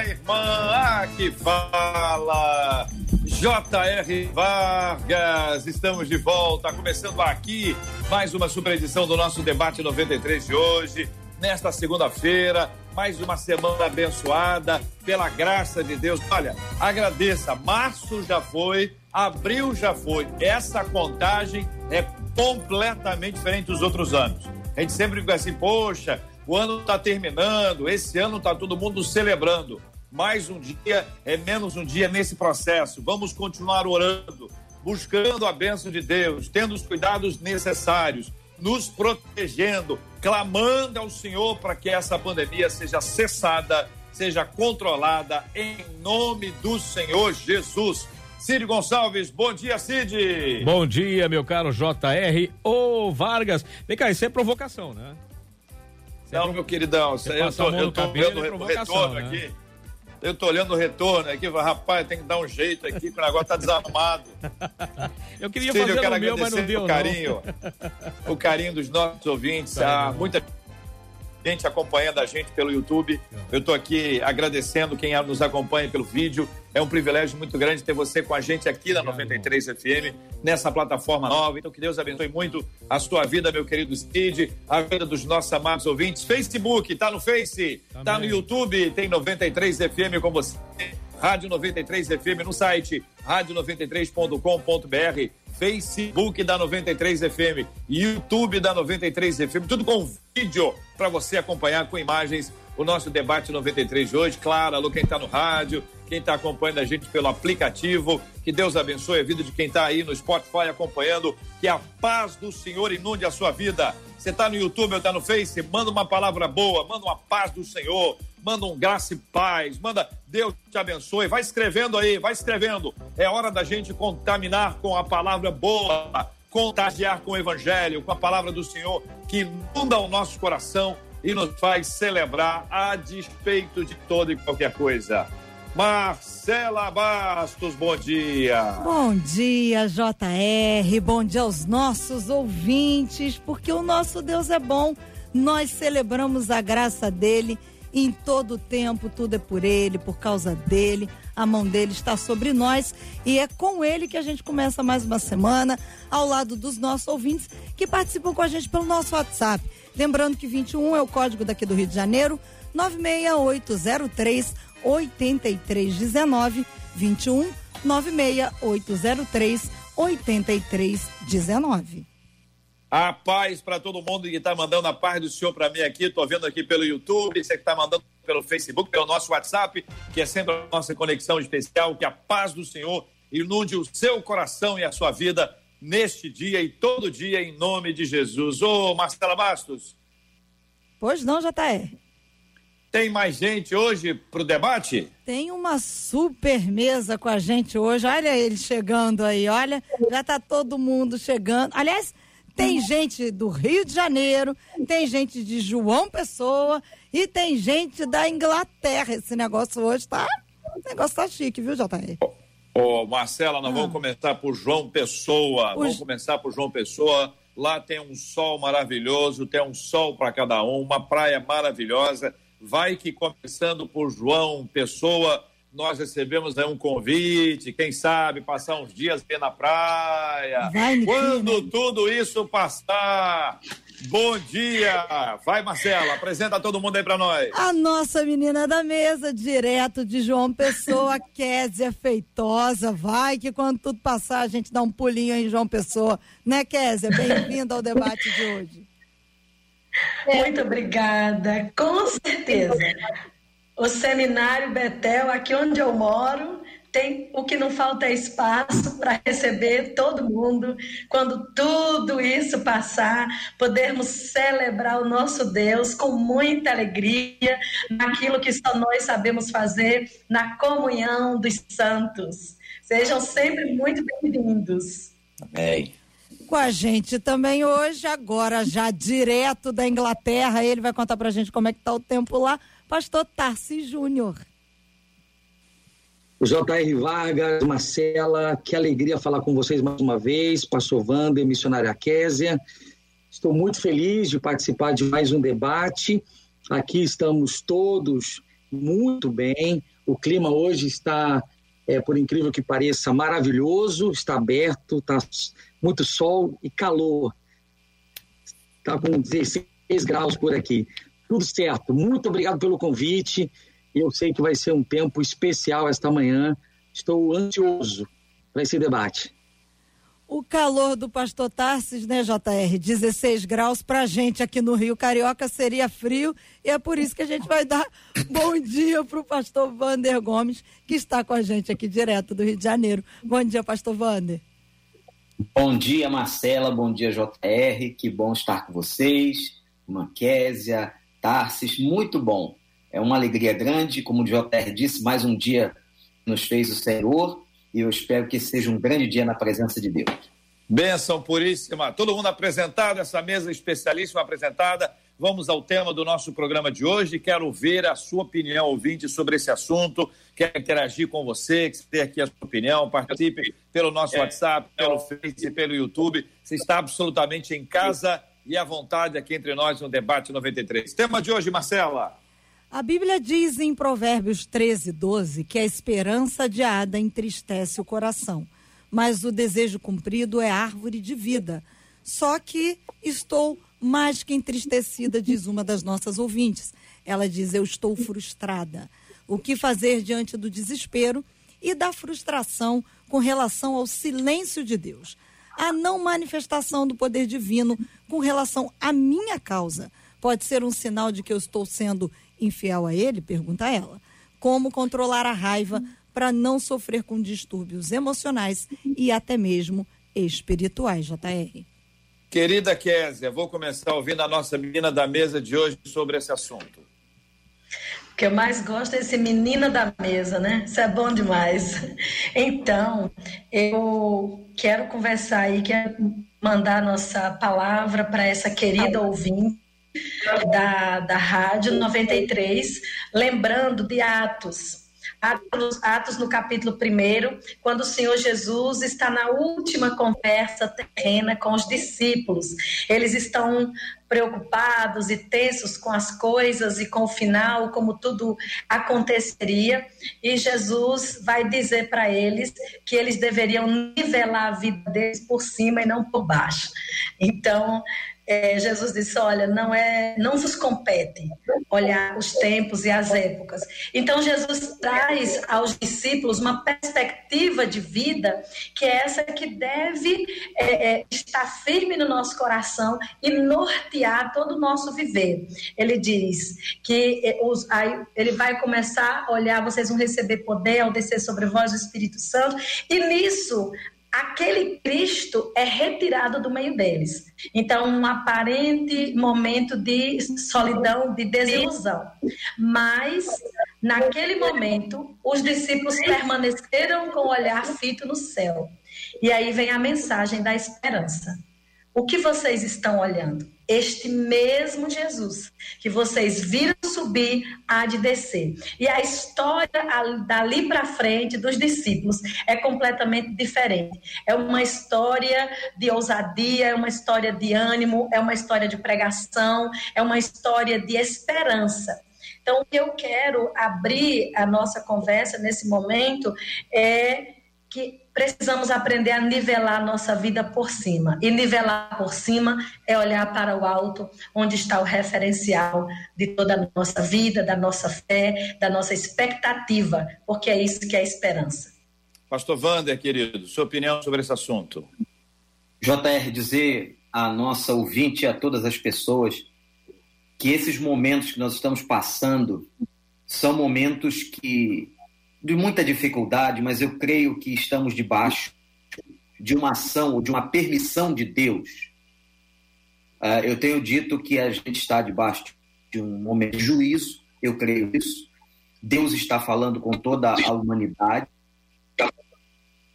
Minha irmã. Que fala. J.R. Vargas, estamos de volta, começando aqui mais uma super edição do nosso debate 93 de hoje nesta segunda-feira. Mais uma semana abençoada pela graça de Deus. Olha, agradeça. Março já foi, abril já foi. Essa contagem é completamente diferente dos outros anos. A gente sempre fica assim, poxa, o ano está terminando, esse ano está todo mundo celebrando. Mais um dia é menos um dia nesse processo. Vamos continuar orando, buscando a bênção de Deus, tendo os cuidados necessários nos protegendo, clamando ao Senhor para que essa pandemia seja cessada, seja controlada, em nome do Senhor Jesus. Cid Gonçalves, bom dia, Cid. Bom dia, meu caro JR. Ô, Vargas. Vem cá, isso é provocação, né? Isso Não, é meu queridão, isso eu tô, eu tô vendo o retorno né? aqui. Eu tô olhando o retorno aqui, rapaz, tem que dar um jeito aqui, que o negócio tá desarmado. eu queria Cid, fazer eu quero o meu, mas não deu, o carinho, não. o carinho dos nossos ouvintes, tá, a muita gente acompanhando a gente pelo YouTube. Eu estou aqui agradecendo quem nos acompanha pelo vídeo. É um privilégio muito grande ter você com a gente aqui na 93 FM, nessa plataforma nova. Então, que Deus abençoe muito a sua vida, meu querido Cid, a vida dos nossos amados ouvintes. Facebook, tá no Face, tá no YouTube, tem 93 FM com você. Rádio 93 FM no site rádio93.com.br Facebook da 93 FM, YouTube da 93 FM, tudo com vídeo para você acompanhar com imagens o nosso debate 93 de hoje. Claro, alô, quem está no rádio, quem está acompanhando a gente pelo aplicativo. Que Deus abençoe a vida de quem está aí no Spotify acompanhando. Que a paz do Senhor inunde a sua vida. Você está no YouTube ou está no Face? Manda uma palavra boa, manda uma paz do Senhor manda um graça e paz, manda Deus te abençoe, vai escrevendo aí, vai escrevendo. É hora da gente contaminar com a palavra boa, contagiar com o evangelho, com a palavra do Senhor que inunda o nosso coração e nos faz celebrar a despeito de toda e qualquer coisa. Marcela Bastos, bom dia. Bom dia, JR. Bom dia aos nossos ouvintes, porque o nosso Deus é bom. Nós celebramos a graça dele em todo o tempo, tudo é por Ele, por causa dele. A mão dele está sobre nós e é com ele que a gente começa mais uma semana, ao lado dos nossos ouvintes que participam com a gente pelo nosso WhatsApp. Lembrando que 21 é o código daqui do Rio de Janeiro, 96803 8319 21 96803 8319. A paz para todo mundo que está mandando a paz do Senhor para mim aqui. Estou vendo aqui pelo YouTube, você que está mandando pelo Facebook, pelo nosso WhatsApp, que é sempre a nossa conexão especial. Que a paz do Senhor inunde o seu coração e a sua vida neste dia e todo dia, em nome de Jesus. Ô, Marcela Bastos. Pois não, JR. Tem mais gente hoje para o debate? Tem uma super mesa com a gente hoje. Olha ele chegando aí, olha, já está todo mundo chegando. Aliás, tem gente do Rio de Janeiro, tem gente de João Pessoa e tem gente da Inglaterra. Esse negócio hoje tá. O negócio tá chique, viu, JR? Ô, oh, Marcela, nós ah. vamos começar por João Pessoa. Vamos começar por João Pessoa. Lá tem um sol maravilhoso, tem um sol para cada um, uma praia maravilhosa. Vai que começando por João Pessoa nós recebemos aí um convite, quem sabe passar uns dias bem na praia. Vai, Quando tudo isso passar, bom dia! Vai, Marcela, apresenta todo mundo aí para nós. A nossa menina da mesa, direto de João Pessoa, Kézia Feitosa. Vai que quando tudo passar, a gente dá um pulinho aí em João Pessoa. Né, Kézia? Bem-vinda ao debate de hoje. Muito obrigada, com certeza o Seminário Betel, aqui onde eu moro, tem o que não falta é espaço para receber todo mundo. Quando tudo isso passar, podermos celebrar o nosso Deus com muita alegria naquilo que só nós sabemos fazer, na comunhão dos santos. Sejam sempre muito bem-vindos. Amém. Com a gente também hoje, agora já direto da Inglaterra, ele vai contar pra gente como é que tá o tempo lá, pastor Tarsi Júnior. J.R. Vargas, Marcela, que alegria falar com vocês mais uma vez, pastor Wander, missionária Késia. Estou muito feliz de participar de mais um debate. Aqui estamos todos muito bem. O clima hoje está, é, por incrível que pareça, maravilhoso, está aberto, está muito sol e calor. Está com 16 graus por aqui. Tudo certo. Muito obrigado pelo convite. Eu sei que vai ser um tempo especial esta manhã. Estou ansioso para esse debate. O calor do pastor Tarsis, né, JR? 16 graus pra gente aqui no Rio Carioca seria frio e é por isso que a gente vai dar bom dia pro pastor Vander Gomes, que está com a gente aqui direto do Rio de Janeiro. Bom dia, pastor Vander. Bom dia, Marcela. Bom dia, JR. Que bom estar com vocês. Manquésia, Tarsis, muito bom. É uma alegria grande, como o JR disse, mais um dia nos fez o Senhor e eu espero que seja um grande dia na presença de Deus. Benção puríssima. Todo mundo apresentado, essa mesa especialíssima apresentada. Vamos ao tema do nosso programa de hoje. Quero ver a sua opinião, ouvinte, sobre esse assunto. Quero interagir com você, que tem aqui a sua opinião. Participe pelo nosso é. WhatsApp, pelo Face, pelo YouTube. Você está absolutamente em casa e à vontade aqui entre nós no Debate 93. Tema de hoje, Marcela. A Bíblia diz em Provérbios 13, 12 que a esperança adiada entristece o coração, mas o desejo cumprido é árvore de vida. Só que estou mais que entristecida, diz uma das nossas ouvintes. Ela diz: Eu estou frustrada. O que fazer diante do desespero e da frustração com relação ao silêncio de Deus? A não manifestação do poder divino com relação à minha causa pode ser um sinal de que eu estou sendo infiel a ele? Pergunta ela. Como controlar a raiva para não sofrer com distúrbios emocionais e até mesmo espirituais, JR? Querida Késia, vou começar ouvindo a nossa menina da mesa de hoje sobre esse assunto. O que eu mais gosto é esse menina da mesa, né? Isso é bom demais. Então, eu quero conversar aí, quero mandar nossa palavra para essa querida ouvinte da, da Rádio 93, lembrando de Atos. Atos, Atos no capítulo 1, quando o Senhor Jesus está na última conversa terrena com os discípulos. Eles estão preocupados e tensos com as coisas e com o final, como tudo aconteceria, e Jesus vai dizer para eles que eles deveriam nivelar a vida deles por cima e não por baixo. Então, é, Jesus disse: Olha, não é, não vos compete olhar os tempos e as épocas. Então Jesus traz aos discípulos uma perspectiva de vida que é essa que deve é, é, estar firme no nosso coração e nortear todo o nosso viver. Ele diz que é, os, aí, ele vai começar a olhar, vocês vão receber poder ao descer sobre vós o Espírito Santo, e nisso aquele Cristo é retirado do meio deles. Então, um aparente momento de solidão, de desilusão. Mas, naquele momento, os discípulos permaneceram com o olhar fito no céu. E aí vem a mensagem da esperança. O que vocês estão olhando? Este mesmo Jesus que vocês viram subir há de descer. E a história dali para frente dos discípulos é completamente diferente. É uma história de ousadia, é uma história de ânimo, é uma história de pregação, é uma história de esperança. Então, eu quero abrir a nossa conversa nesse momento é que precisamos aprender a nivelar a nossa vida por cima. E nivelar por cima é olhar para o alto, onde está o referencial de toda a nossa vida, da nossa fé, da nossa expectativa, porque é isso que é a esperança. Pastor Wander, querido, sua opinião sobre esse assunto. JR, dizer à nossa ouvinte e a todas as pessoas que esses momentos que nós estamos passando são momentos que de muita dificuldade, mas eu creio que estamos debaixo de uma ação ou de uma permissão de Deus. Uh, eu tenho dito que a gente está debaixo de um momento de juízo, eu creio isso. Deus está falando com toda a humanidade.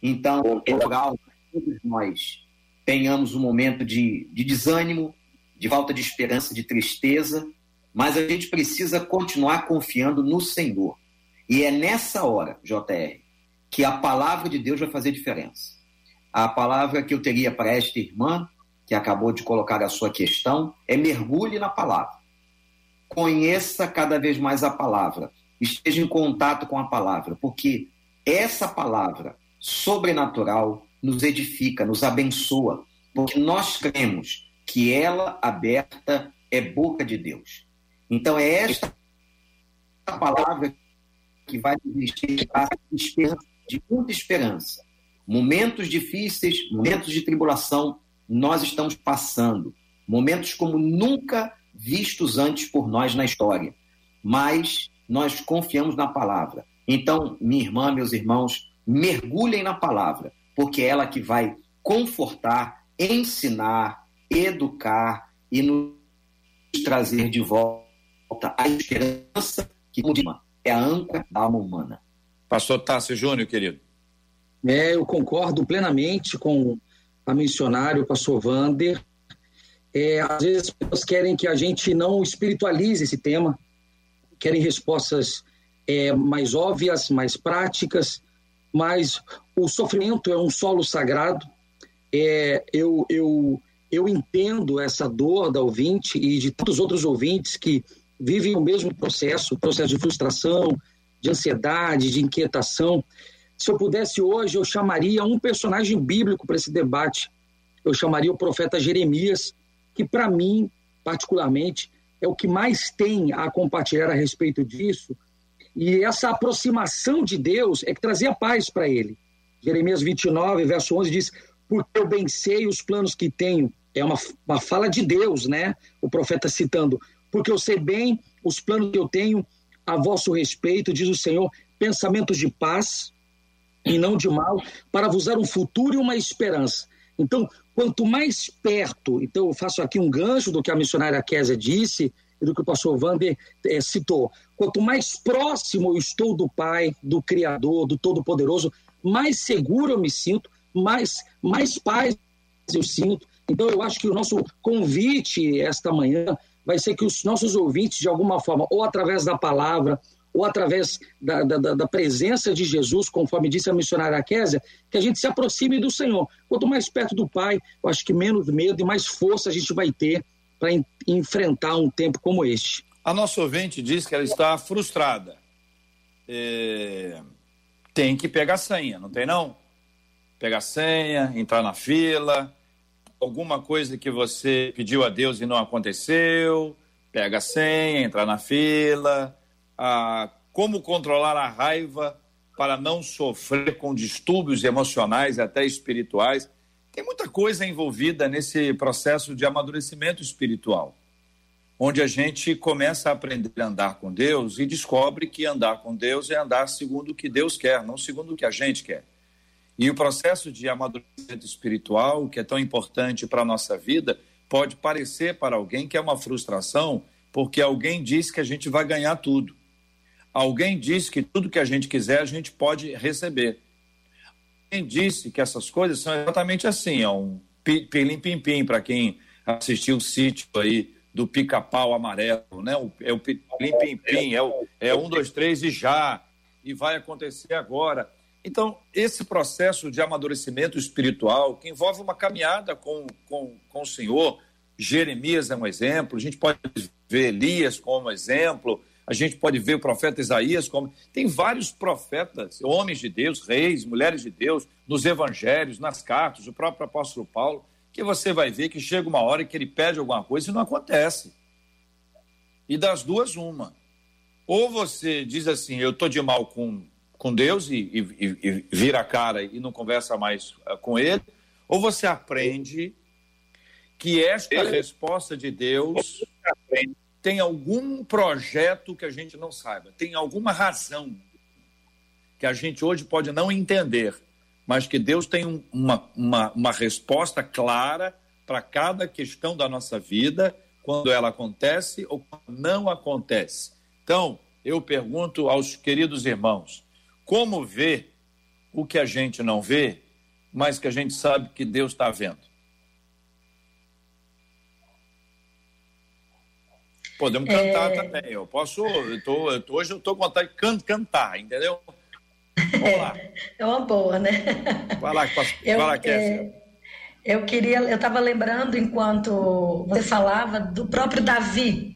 Então, é legal que todos nós tenhamos um momento de, de desânimo, de falta de esperança, de tristeza, mas a gente precisa continuar confiando no Senhor. E é nessa hora, JR, que a palavra de Deus vai fazer diferença. A palavra que eu teria para esta irmã, que acabou de colocar a sua questão, é mergulhe na palavra. Conheça cada vez mais a palavra. Esteja em contato com a palavra, porque essa palavra sobrenatural nos edifica, nos abençoa, porque nós cremos que ela aberta é boca de Deus. Então é esta palavra que vai encher de muita esperança. Momentos difíceis, momentos de tribulação, nós estamos passando. Momentos como nunca vistos antes por nós na história. Mas nós confiamos na palavra. Então, minha irmã, meus irmãos, mergulhem na palavra, porque é ela que vai confortar, ensinar, educar e nos trazer de volta a esperança que é a âncora da alma humana. Pastor Tássio Júnior, querido. É, eu concordo plenamente com a missionária, o pastor Vander. É, às vezes as pessoas querem que a gente não espiritualize esse tema, querem respostas é, mais óbvias, mais práticas, mas o sofrimento é um solo sagrado. É, eu, eu, eu entendo essa dor da ouvinte e de tantos outros ouvintes que vivem o mesmo processo, processo de frustração, de ansiedade, de inquietação. Se eu pudesse hoje, eu chamaria um personagem bíblico para esse debate. Eu chamaria o profeta Jeremias, que para mim, particularmente, é o que mais tem a compartilhar a respeito disso. E essa aproximação de Deus é que trazia paz para ele. Jeremias 29, verso 11 diz: Porque eu bem sei os planos que tenho. É uma, uma fala de Deus, né? O profeta citando: Porque eu sei bem os planos que eu tenho a vosso respeito, diz o Senhor, pensamentos de paz e não de mal, para vos dar um futuro e uma esperança. Então, quanto mais perto, então eu faço aqui um gancho do que a missionária Késia disse e do que o pastor Wander é, citou, quanto mais próximo eu estou do Pai, do Criador, do Todo-Poderoso, mais seguro eu me sinto, mais, mais paz eu sinto. Então, eu acho que o nosso convite esta manhã vai ser que os nossos ouvintes, de alguma forma, ou através da palavra, ou através da, da, da, presença de Jesus, conforme disse a missionária Késia, que a gente se aproxime do Senhor. Quanto mais perto do Pai, eu acho que menos medo e mais força a gente vai ter para enfrentar um tempo como este. A nossa ouvinte diz que ela está frustrada. É... Tem que pegar senha, não tem não? Pegar senha, entrar na fila, alguma coisa que você pediu a Deus e não aconteceu, pega a senha, entra na fila a como controlar a raiva para não sofrer com distúrbios emocionais e até espirituais. Tem muita coisa envolvida nesse processo de amadurecimento espiritual, onde a gente começa a aprender a andar com Deus e descobre que andar com Deus é andar segundo o que Deus quer, não segundo o que a gente quer. E o processo de amadurecimento espiritual, que é tão importante para a nossa vida, pode parecer para alguém que é uma frustração, porque alguém diz que a gente vai ganhar tudo. Alguém disse que tudo que a gente quiser a gente pode receber. Alguém disse que essas coisas são exatamente assim, é um pilim-pim-pim para quem assistiu o sítio aí do pica-pau amarelo, né? É o pilim-pim-pim, é, o, é um, dois, três e já, e vai acontecer agora. Então, esse processo de amadurecimento espiritual, que envolve uma caminhada com, com, com o Senhor, Jeremias é um exemplo, a gente pode ver Elias como exemplo, a gente pode ver o profeta Isaías como. Tem vários profetas, homens de Deus, reis, mulheres de Deus, nos evangelhos, nas cartas, o próprio apóstolo Paulo, que você vai ver que chega uma hora que ele pede alguma coisa e não acontece. E das duas, uma. Ou você diz assim, eu estou de mal com, com Deus e, e, e vira a cara e não conversa mais ah, com ele, ou você aprende que esta resposta de Deus tem algum projeto que a gente não saiba, tem alguma razão que a gente hoje pode não entender, mas que Deus tem uma, uma, uma resposta clara para cada questão da nossa vida, quando ela acontece ou quando não acontece. Então, eu pergunto aos queridos irmãos, como ver o que a gente não vê, mas que a gente sabe que Deus está vendo? Podemos cantar é... também. Eu posso. Eu tô, eu tô, hoje eu estou com vontade de can, cantar, entendeu? Vamos lá. É uma boa, né? Vai lá, posso, eu, vai lá, é, Eu queria, eu estava lembrando enquanto você falava do próprio Davi,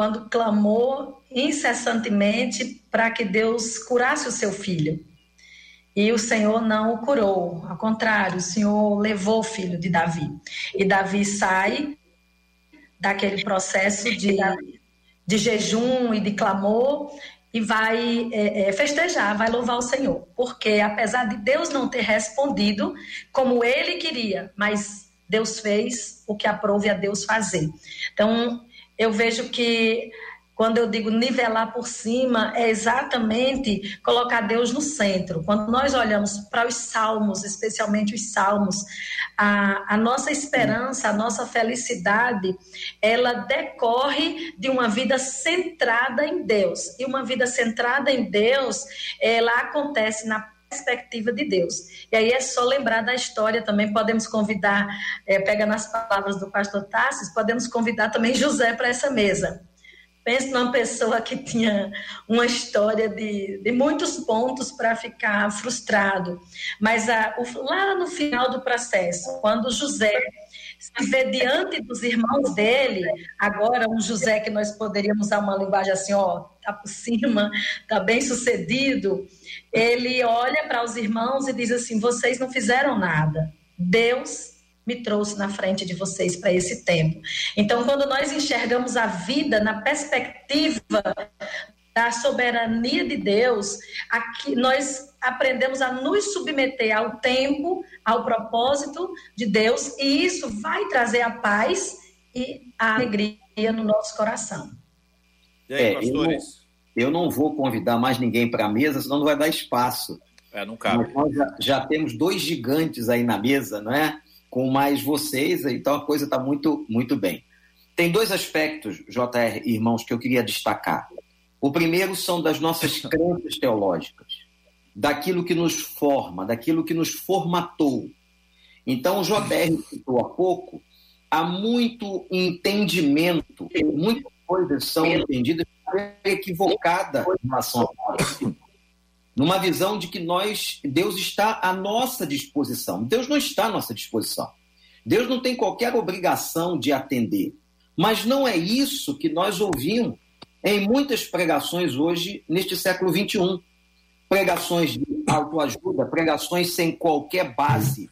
quando clamou incessantemente para que Deus curasse o seu filho. E o Senhor não o curou, ao contrário, o Senhor levou o filho de Davi. E Davi sai daquele processo de, de jejum e de clamor e vai é, é, festejar, vai louvar o Senhor. Porque apesar de Deus não ter respondido como ele queria, mas Deus fez o que aprove a Deus fazer. Então, eu vejo que quando eu digo nivelar por cima, é exatamente colocar Deus no centro. Quando nós olhamos para os salmos, especialmente os salmos, a, a nossa esperança, a nossa felicidade, ela decorre de uma vida centrada em Deus. E uma vida centrada em Deus, ela acontece na perspectiva de Deus. E aí é só lembrar da história também, podemos convidar, é, pega nas palavras do pastor Tassis, podemos convidar também José para essa mesa. Pense numa pessoa que tinha uma história de, de muitos pontos para ficar frustrado. Mas a, o, lá no final do processo, quando José se diante dos irmãos dele, agora um José que nós poderíamos usar uma linguagem assim, ó, tá por cima, tá bem sucedido, ele olha para os irmãos e diz assim: vocês não fizeram nada. Deus me trouxe na frente de vocês para esse tempo. Então, quando nós enxergamos a vida na perspectiva da soberania de Deus, aqui nós aprendemos a nos submeter ao tempo, ao propósito de Deus, e isso vai trazer a paz e a alegria no nosso coração. E aí, é, pastores? Eu, eu não vou convidar mais ninguém para a mesa, senão não vai dar espaço. É, não cabe. nós já, já, temos dois gigantes aí na mesa, não é? com mais vocês, então a coisa está muito, muito bem. Tem dois aspectos, JR, irmãos, que eu queria destacar. O primeiro são das nossas crenças teológicas, daquilo que nos forma, daquilo que nos formatou. Então, o JR citou há pouco, há muito entendimento, muitas coisas são entendidas equivocada em relação a numa visão de que nós, Deus está à nossa disposição. Deus não está à nossa disposição. Deus não tem qualquer obrigação de atender. Mas não é isso que nós ouvimos em muitas pregações hoje, neste século XXI. Pregações de autoajuda, pregações sem qualquer base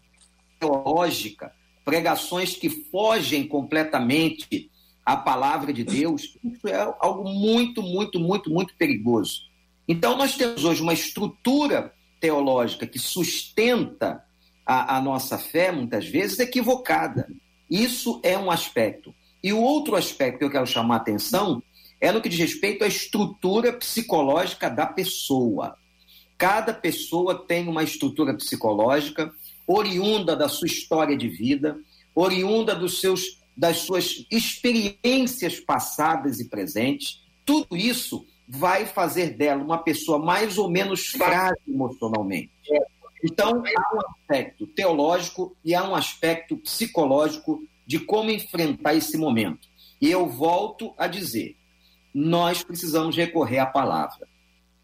teológica, pregações que fogem completamente à palavra de Deus. Isso é algo muito, muito, muito, muito perigoso. Então, nós temos hoje uma estrutura teológica que sustenta a, a nossa fé, muitas vezes, equivocada. Isso é um aspecto. E o outro aspecto que eu quero chamar a atenção é no que diz respeito à estrutura psicológica da pessoa. Cada pessoa tem uma estrutura psicológica oriunda da sua história de vida, oriunda dos seus, das suas experiências passadas e presentes. Tudo isso vai fazer dela uma pessoa mais ou menos frágil emocionalmente. Então, há um aspecto teológico e há um aspecto psicológico de como enfrentar esse momento. E eu volto a dizer: nós precisamos recorrer à palavra.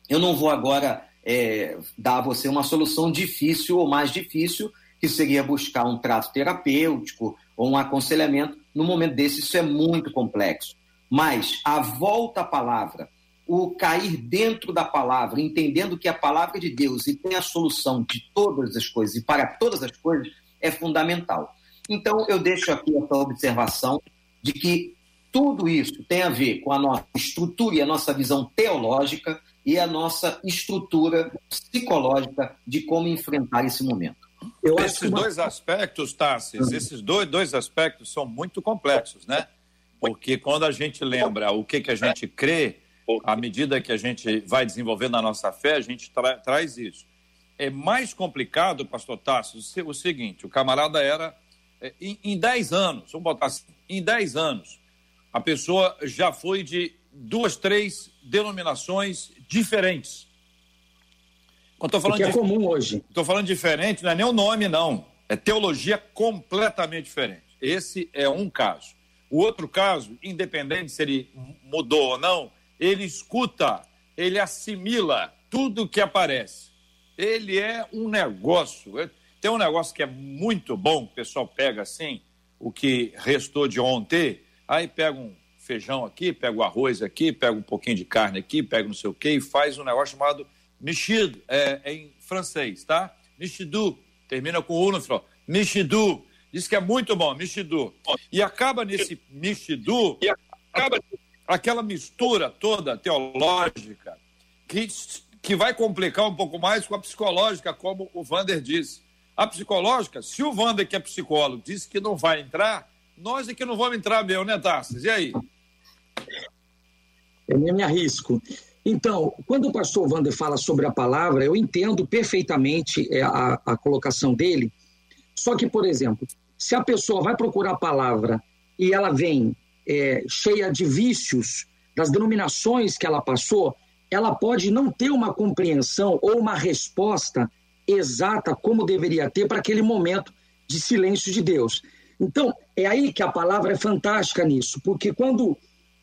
Eu não vou agora é, dar a você uma solução difícil ou mais difícil, que seria buscar um trato terapêutico ou um aconselhamento. No momento desse, isso é muito complexo. Mas a volta à palavra, o cair dentro da palavra, entendendo que a palavra de Deus e tem a solução de todas as coisas e para todas as coisas, é fundamental. Então, eu deixo aqui essa observação de que tudo isso tem a ver com a nossa estrutura e a nossa visão teológica e a nossa estrutura psicológica de como enfrentar esse momento. Eu esses uma... dois aspectos, Tarsis, esses dois, dois aspectos são muito complexos, né? Porque quando a gente lembra o que, que a gente crê, à medida que a gente vai desenvolvendo a nossa fé, a gente tra traz isso. É mais complicado, pastor Tasso, o seguinte: o camarada era. É, em 10 anos, vamos botar assim, em 10 anos, a pessoa já foi de duas, três denominações diferentes. Estou falando que é comum hoje. Estou falando diferente, não é nem o nome, não. É teologia completamente diferente. Esse é um caso. O outro caso, independente se ele mudou ou não, ele escuta, ele assimila tudo que aparece. Ele é um negócio. Tem um negócio que é muito bom, o pessoal pega assim, o que restou de ontem, aí pega um feijão aqui, pega o arroz aqui, pega um pouquinho de carne aqui, pega não sei o quê e faz um negócio chamado mexido, é, é em francês, tá? Mexidu, termina com U no final. Mexidu, diz que é muito bom, mexidu. E acaba nesse mexidu, acaba aquela mistura toda teológica que, que vai complicar um pouco mais com a psicológica, como o Vander disse. A psicológica, se o Vander, que é psicólogo, disse que não vai entrar, nós é que não vamos entrar mesmo, né, Tarsis? E aí? Eu me arrisco. Então, quando o pastor Wander fala sobre a palavra, eu entendo perfeitamente é, a, a colocação dele. Só que, por exemplo, se a pessoa vai procurar a palavra e ela vem é, cheia de vícios das denominações que ela passou, ela pode não ter uma compreensão ou uma resposta exata como deveria ter para aquele momento de silêncio de Deus. Então, é aí que a palavra é fantástica nisso, porque quando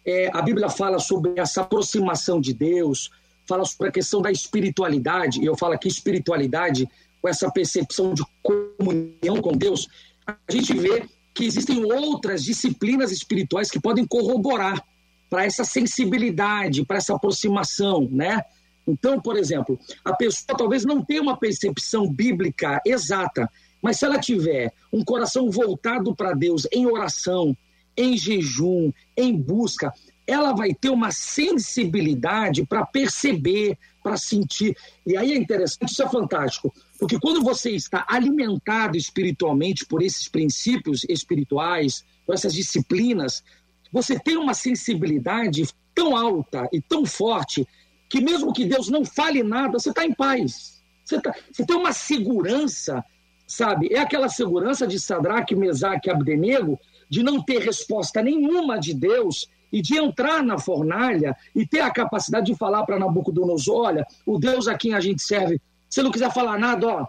é, a Bíblia fala sobre essa aproximação de Deus, fala sobre a questão da espiritualidade, e eu falo aqui espiritualidade com essa percepção de comunhão com Deus, a gente vê que existem outras disciplinas espirituais que podem corroborar para essa sensibilidade, para essa aproximação, né? Então, por exemplo, a pessoa talvez não tenha uma percepção bíblica exata, mas se ela tiver um coração voltado para Deus em oração, em jejum, em busca, ela vai ter uma sensibilidade para perceber, para sentir. E aí é interessante, isso é fantástico, porque quando você está alimentado espiritualmente por esses princípios espirituais, por essas disciplinas, você tem uma sensibilidade tão alta e tão forte que mesmo que Deus não fale nada, você está em paz. Você, tá, você tem uma segurança, sabe? É aquela segurança de Sadraque, Mesaque e Abdenego, de não ter resposta nenhuma de Deus e de entrar na fornalha e ter a capacidade de falar para Nabucodonosor: olha, o Deus a quem a gente serve, se não quiser falar nada, ó,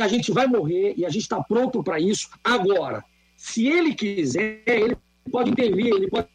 a gente vai morrer e a gente está pronto para isso agora. Se ele quiser, ele pode intervir, ele pode,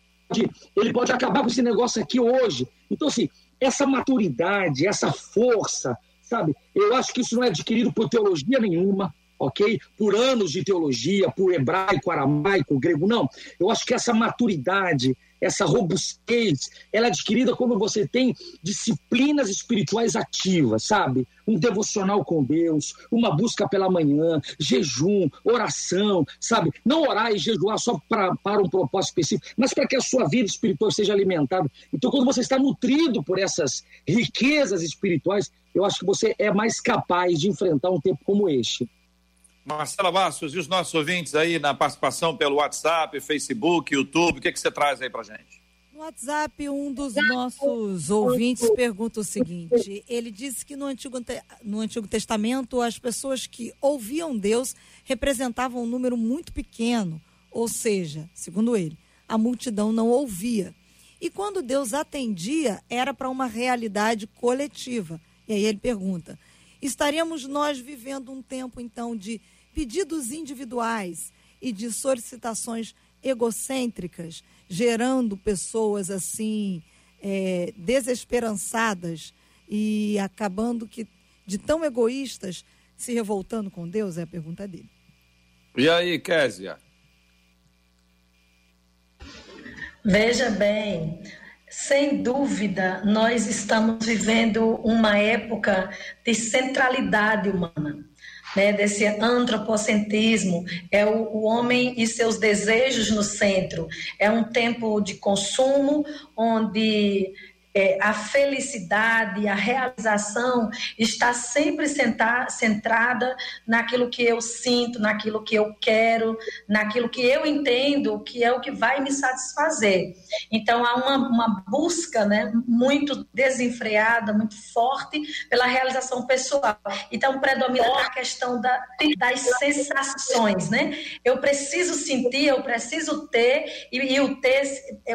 ele pode acabar com esse negócio aqui hoje. Então, assim, essa maturidade, essa força, sabe? Eu acho que isso não é adquirido por teologia nenhuma, ok? Por anos de teologia, por hebraico, aramaico, grego, não. Eu acho que essa maturidade, essa robustez, ela é adquirida quando você tem disciplinas espirituais ativas, sabe? Um devocional com Deus, uma busca pela manhã, jejum, oração, sabe? Não orar e jejuar só pra, para um propósito específico, mas para que a sua vida espiritual seja alimentada. Então, quando você está nutrido por essas riquezas espirituais, eu acho que você é mais capaz de enfrentar um tempo como este. Marcela Bastos, e os nossos ouvintes aí na participação pelo WhatsApp, Facebook, YouTube, o que, que você traz aí pra gente? No WhatsApp, um dos nossos ouvintes pergunta o seguinte: ele disse que no Antigo, no Antigo Testamento as pessoas que ouviam Deus representavam um número muito pequeno, ou seja, segundo ele, a multidão não ouvia. E quando Deus atendia, era para uma realidade coletiva. E aí ele pergunta: estaríamos nós vivendo um tempo, então, de pedidos individuais e de solicitações egocêntricas, gerando pessoas assim é, desesperançadas e acabando que de tão egoístas se revoltando com Deus? É a pergunta dele. E aí, Késia? Veja bem, sem dúvida, nós estamos vivendo uma época de centralidade humana. Né, desse antropocentrismo, é o, o, homem e seus desejos no centro. É um tempo de consumo onde é, a felicidade, a realização está sempre sentar, centrada naquilo que eu sinto, naquilo que eu quero, naquilo que eu entendo que é o que vai me satisfazer. Então há uma, uma busca né, muito desenfreada, muito forte pela realização pessoal. Então predomina a questão da, das sensações. Né? Eu preciso sentir, eu preciso ter, e, e o ter,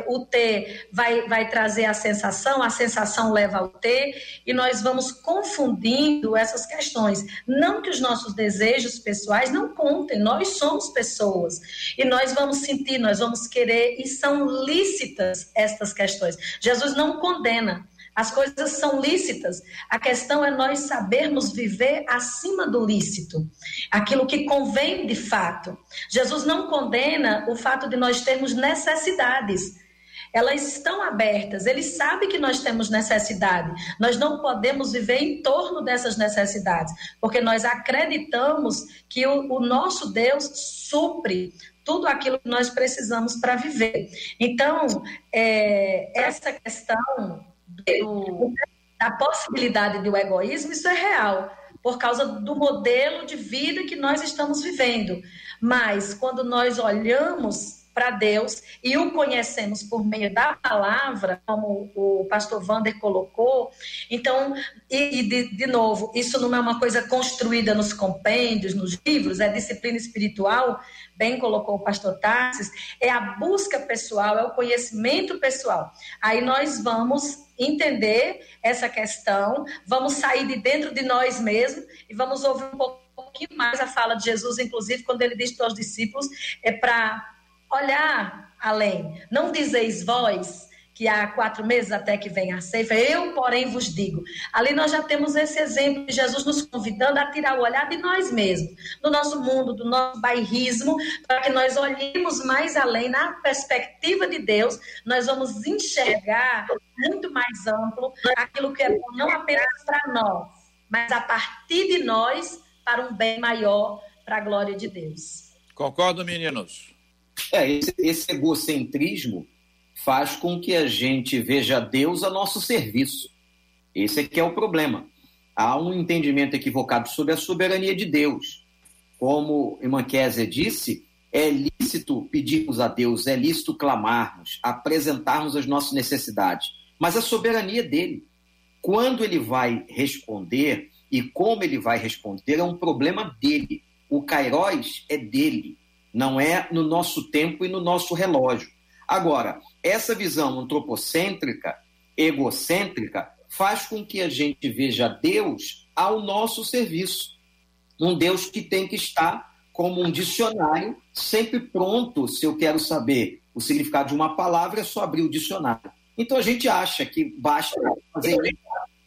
o ter vai, vai trazer a sensação sensação, a sensação leva ao ter, e nós vamos confundindo essas questões. Não que os nossos desejos pessoais não contem, nós somos pessoas, e nós vamos sentir, nós vamos querer, e são lícitas estas questões. Jesus não condena. As coisas são lícitas. A questão é nós sabermos viver acima do lícito, aquilo que convém de fato. Jesus não condena o fato de nós termos necessidades. Elas estão abertas, ele sabe que nós temos necessidade. Nós não podemos viver em torno dessas necessidades, porque nós acreditamos que o, o nosso Deus supre tudo aquilo que nós precisamos para viver. Então, é, essa questão do, da possibilidade do egoísmo, isso é real, por causa do modelo de vida que nós estamos vivendo. Mas quando nós olhamos para Deus e o conhecemos por meio da palavra, como o pastor Vander colocou. Então, e, e de, de, novo, isso não é uma coisa construída nos compêndios, nos livros, é disciplina espiritual, bem colocou o pastor Tarsis, é a busca pessoal, é o conhecimento pessoal. Aí nós vamos entender essa questão, vamos sair de dentro de nós mesmos e vamos ouvir um pouquinho mais a fala de Jesus, inclusive quando ele diz para os discípulos, é para olhar além. Não dizeis vós que há quatro meses até que venha a ceifa, eu, porém, vos digo. Ali nós já temos esse exemplo de Jesus nos convidando a tirar o olhar de nós mesmos, do nosso mundo, do nosso bairrismo, para que nós olhemos mais além, na perspectiva de Deus, nós vamos enxergar muito mais amplo aquilo que é bom, não apenas para nós, mas a partir de nós, para um bem maior, para a glória de Deus. Concordo, meninos? É, esse, esse egocentrismo faz com que a gente veja Deus a nosso serviço. Esse é que é o problema. Há um entendimento equivocado sobre a soberania de Deus. Como irmã disse, é lícito pedirmos a Deus, é lícito clamarmos, apresentarmos as nossas necessidades, mas a soberania dele. Quando ele vai responder e como ele vai responder é um problema dele. O Kairos é dele não é no nosso tempo e no nosso relógio. Agora, essa visão antropocêntrica, egocêntrica, faz com que a gente veja Deus ao nosso serviço. Um Deus que tem que estar como um dicionário, sempre pronto. Se eu quero saber o significado de uma palavra, é só abrir o dicionário. Então a gente acha que basta fazer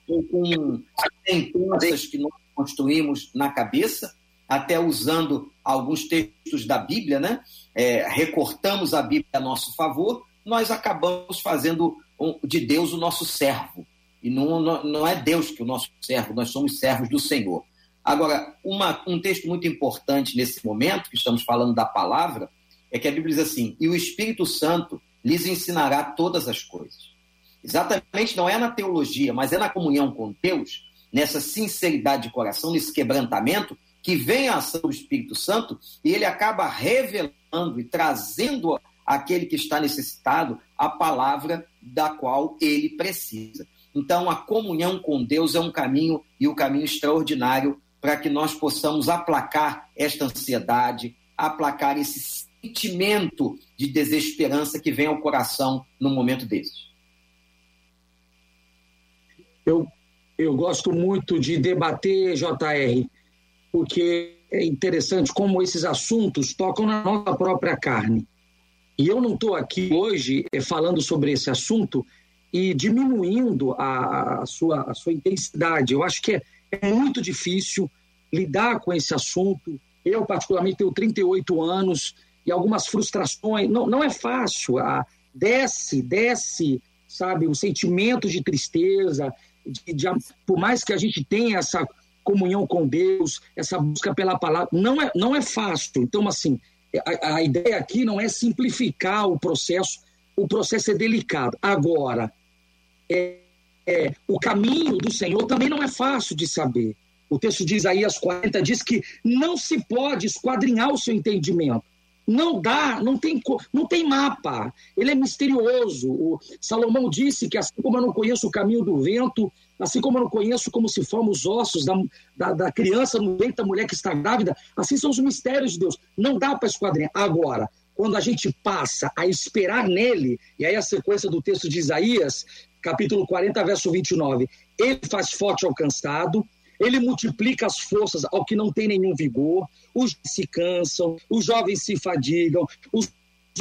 com sentenças que nós construímos na cabeça, até usando alguns textos da Bíblia, né? É, recortamos a Bíblia a nosso favor, nós acabamos fazendo de Deus o nosso servo. E não, não, é Deus que é o nosso servo, nós somos servos do Senhor. Agora, uma, um texto muito importante nesse momento, que estamos falando da palavra, é que a Bíblia diz assim: e o Espírito Santo lhes ensinará todas as coisas. Exatamente, não é na teologia, mas é na comunhão com Deus, nessa sinceridade de coração, nesse quebrantamento, que vem a ação do Espírito Santo e ele acaba revelando e trazendo aquele que está necessitado a palavra da qual ele precisa. Então, a comunhão com Deus é um caminho e um caminho extraordinário para que nós possamos aplacar esta ansiedade, aplacar esse sentimento de desesperança que vem ao coração no momento desses. Eu, eu gosto muito de debater, JR, porque é interessante como esses assuntos tocam na nossa própria carne. E eu não estou aqui hoje eh, falando sobre esse assunto e diminuindo a, a, sua, a sua intensidade. Eu acho que é, é muito difícil lidar com esse assunto. Eu, particularmente, tenho 38 anos e algumas frustrações. Não, não é fácil. A, desce, desce, sabe, o sentimento de tristeza. De, de, por mais que a gente tenha essa comunhão com Deus, essa busca pela palavra. Não é, não é fácil. Então, assim, a, a ideia aqui não é simplificar o processo, o processo é delicado. Agora, é, é, o caminho do Senhor também não é fácil de saber. O texto de Isaías 40 diz que não se pode esquadrinhar o seu entendimento. Não dá, não tem, não tem mapa. Ele é misterioso. O Salomão disse que assim como eu não conheço o caminho do vento, assim como eu não conheço como se formam os ossos da, da, da criança no leite da mulher que está grávida, assim são os mistérios de Deus. Não dá para esquadrinhar. Agora, quando a gente passa a esperar nele, e aí a sequência do texto de Isaías capítulo 40, verso 29. Ele faz forte ao cansado, ele multiplica as forças ao que não tem nenhum vigor, os se cansam, os jovens se fadigam, os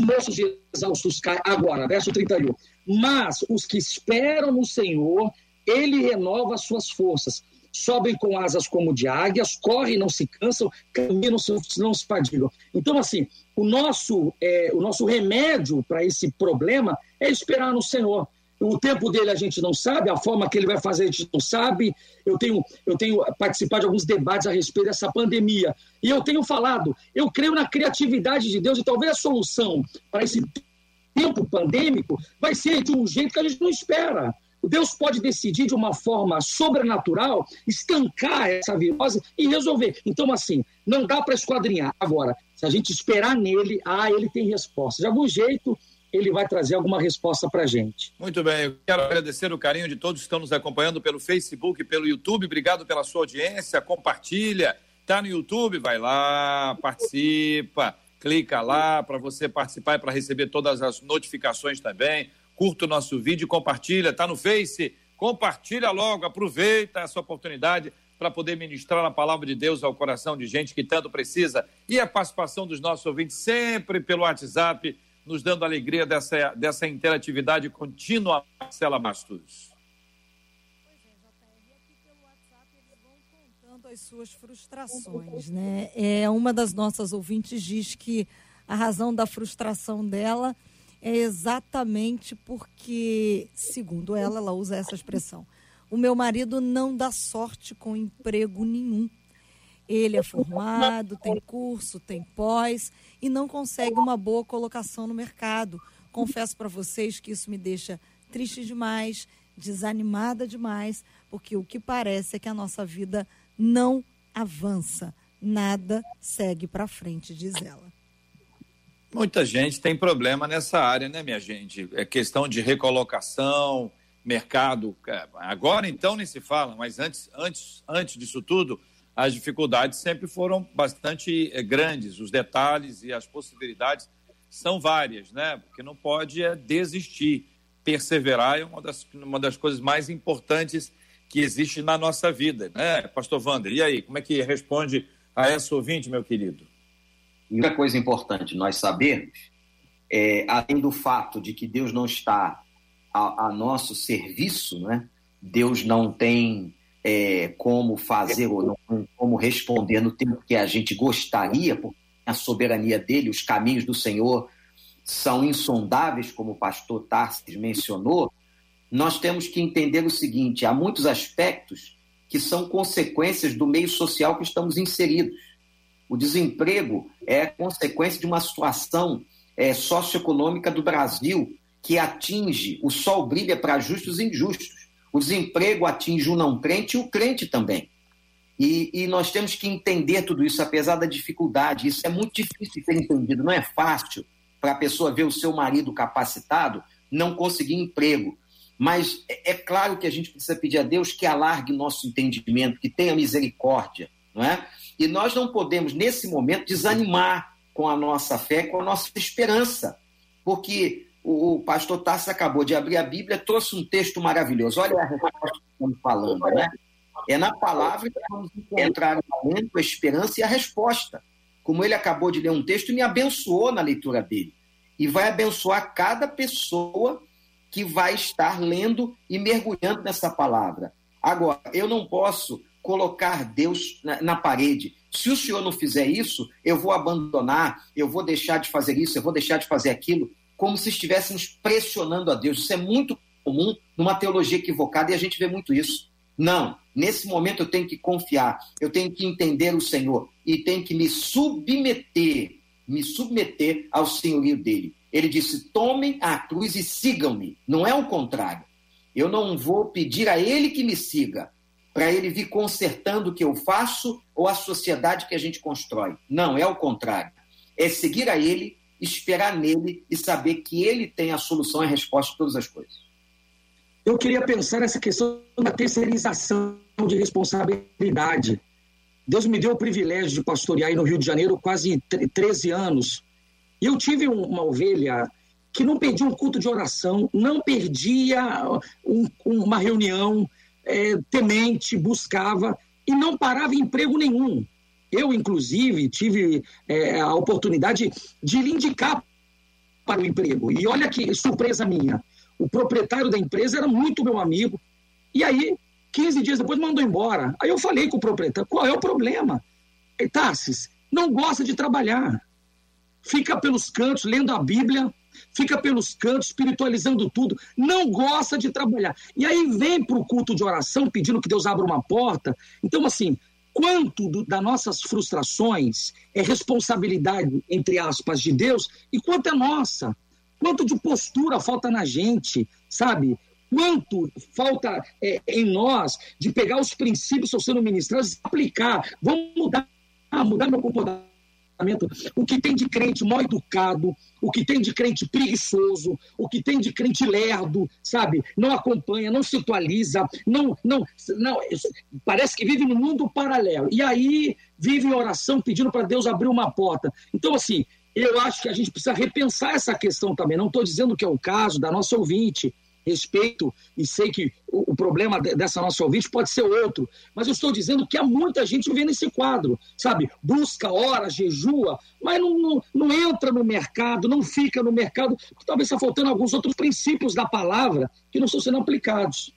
moços exaustos caem. Agora, verso 31. Mas os que esperam no Senhor, ele renova as suas forças. Sobem com asas como de águias, correm, não se cansam, caminham, não se fadigam. Então, assim, o nosso, é, o nosso remédio para esse problema é esperar no Senhor. O tempo dele a gente não sabe, a forma que ele vai fazer a gente não sabe. Eu tenho, eu tenho participado de alguns debates a respeito dessa pandemia. E eu tenho falado, eu creio na criatividade de Deus e talvez a solução para esse tempo pandêmico vai ser de um jeito que a gente não espera. Deus pode decidir de uma forma sobrenatural estancar essa virose e resolver. Então, assim, não dá para esquadrinhar. Agora, se a gente esperar nele, ah, ele tem resposta. De algum jeito, ele vai trazer alguma resposta para a gente. Muito bem, eu quero agradecer o carinho de todos que estão nos acompanhando pelo Facebook, pelo YouTube. Obrigado pela sua audiência, compartilha. Tá no YouTube, vai lá, participa, clica lá para você participar e para receber todas as notificações também. Curta o nosso vídeo compartilha. Tá no Face, compartilha logo, aproveita essa oportunidade para poder ministrar a palavra de Deus ao coração de gente que tanto precisa. E a participação dos nossos ouvintes sempre pelo WhatsApp nos dando alegria dessa, dessa interatividade contínua, Marcela Bastos. as suas frustrações, né? É uma das nossas ouvintes diz que a razão da frustração dela é exatamente porque, segundo ela, ela usa essa expressão, o meu marido não dá sorte com emprego nenhum. Ele é formado, tem curso, tem pós e não consegue uma boa colocação no mercado. Confesso para vocês que isso me deixa triste demais, desanimada demais, porque o que parece é que a nossa vida não avança, nada segue para frente, diz ela. Muita gente tem problema nessa área, né, minha gente? É questão de recolocação, mercado. É, agora então nem se fala, mas antes, antes, antes disso tudo, as dificuldades sempre foram bastante eh, grandes, os detalhes e as possibilidades são várias, né? Porque não pode é desistir. Perseverar é uma das, uma das coisas mais importantes que existe na nossa vida, né, Pastor Wander? E aí, como é que responde a essa ouvinte, meu querido? Outra coisa importante nós sabermos, é, além do fato de que Deus não está a, a nosso serviço, né? Deus não tem é, como fazer ou não, como responder no tempo que a gente gostaria, porque a soberania dele, os caminhos do Senhor são insondáveis, como o pastor Tarsis mencionou, nós temos que entender o seguinte: há muitos aspectos que são consequências do meio social que estamos inseridos. O desemprego é consequência de uma situação é, socioeconômica do Brasil que atinge, o sol brilha para justos e injustos. O desemprego atinge o não crente e o crente também. E, e, nós temos que entender tudo isso, apesar da dificuldade. Isso é muito difícil de ser entendido. Não é fácil para a pessoa ver o seu marido capacitado não conseguir emprego. Mas é, é claro que a gente precisa pedir a Deus que alargue nosso entendimento, que tenha misericórdia. Não é? E nós não podemos, nesse momento, desanimar com a nossa fé, com a nossa esperança. Porque o pastor Tassi acabou de abrir a Bíblia, trouxe um texto maravilhoso. Olha a resposta que estamos falando, né? É na palavra que vamos encontrar o alento, a esperança e a resposta. Como ele acabou de ler um texto e me abençoou na leitura dele. E vai abençoar cada pessoa que vai estar lendo e mergulhando nessa palavra. Agora, eu não posso colocar Deus na, na, parede. Se o senhor não fizer isso, eu vou abandonar, eu vou deixar de fazer isso, eu vou deixar de fazer aquilo como se estivéssemos pressionando a Deus. Isso é muito comum numa teologia equivocada e a gente vê muito isso. Não, nesse momento eu tenho que confiar, eu tenho que entender o Senhor e tenho que me submeter, me submeter ao senhorio dele. Ele disse: tomem a cruz e sigam-me. Não é o contrário. Eu não vou pedir a ele que me siga, para ele vir consertando o que eu faço ou a sociedade que a gente constrói. Não, é o contrário. É seguir a ele esperar nele e saber que ele tem a solução e a resposta de todas as coisas. Eu queria pensar nessa questão da terceirização de responsabilidade. Deus me deu o privilégio de pastorear aí no Rio de Janeiro quase 13 anos. E eu tive uma ovelha que não perdia um culto de oração, não perdia um, uma reunião, é, temente, buscava e não parava em emprego nenhum. Eu, inclusive, tive é, a oportunidade de lhe indicar para o emprego. E olha que surpresa minha. O proprietário da empresa era muito meu amigo. E aí, 15 dias depois, mandou embora. Aí eu falei com o proprietário: qual é o problema? Tassis, não gosta de trabalhar. Fica pelos cantos lendo a Bíblia, fica pelos cantos espiritualizando tudo, não gosta de trabalhar. E aí vem para o culto de oração pedindo que Deus abra uma porta. Então, assim, quanto do, das nossas frustrações é responsabilidade, entre aspas, de Deus e quanto é nossa? Quanto de postura falta na gente, sabe? Quanto falta é, em nós de pegar os princípios que estão sendo ministrados e aplicar? Vamos mudar, mudar meu comportamento o que tem de crente mal educado, o que tem de crente preguiçoso, o que tem de crente lerdo, sabe? Não acompanha, não se atualiza, não, não, não parece que vive num mundo paralelo. E aí vive em oração pedindo para Deus abrir uma porta. Então, assim, eu acho que a gente precisa repensar essa questão também. Não estou dizendo que é o caso da nossa ouvinte, respeito e sei que o, o, problema dessa nossa ouvinte pode ser outro, mas eu estou dizendo que há muita gente vivendo esse quadro, sabe? Busca hora, jejua, mas não, não, não entra no mercado, não fica no mercado, talvez está faltando alguns outros princípios da palavra que não estão sendo aplicados.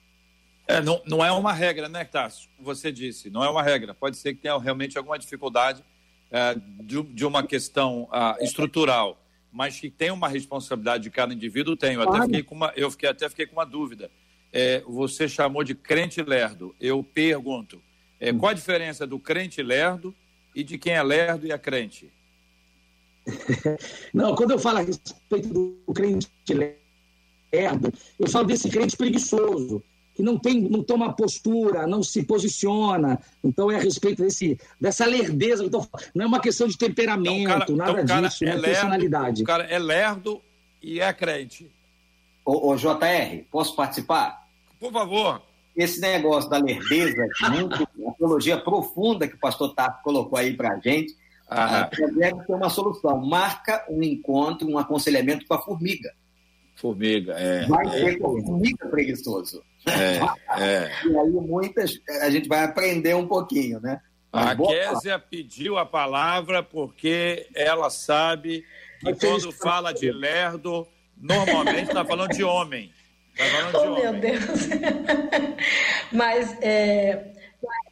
É, não, não é uma regra, né, Tássio? Você disse, não é uma regra. Pode ser que tenha realmente alguma dificuldade é, de, de, uma questão uh, estrutural mas que tem uma responsabilidade de cada indivíduo, tem. Eu, até fiquei com uma, eu fiquei, até fiquei com uma dúvida. É, você chamou de crente lerdo. Eu pergunto, é, qual a diferença do crente lerdo e de quem é lerdo e é crente? Não, quando eu falo a respeito do crente lerdo, eu falo desse crente preguiçoso, que não tem, não toma postura, não se posiciona. Então é a respeito desse, dessa lerdeza. Então, não é uma questão de temperamento, então, cara, nada então, disso, é, é lerdo, personalidade. O cara é lerdo e é crente. Ô, ô, JR, posso participar? Por favor. Esse negócio da lerdeza, muito, a teologia profunda que o pastor Tato colocou aí para a gente, ah. deve ter uma solução. Marca um encontro, um aconselhamento com a formiga. Formiga, é. Vai é. ser formiga preguiçoso. É, é. E aí muitas, a gente vai aprender um pouquinho, né? a Késia pediu a palavra porque ela sabe que quando fala de lerdo, normalmente está falando de homem. Tá falando oh, de homem. meu Deus. Mas é,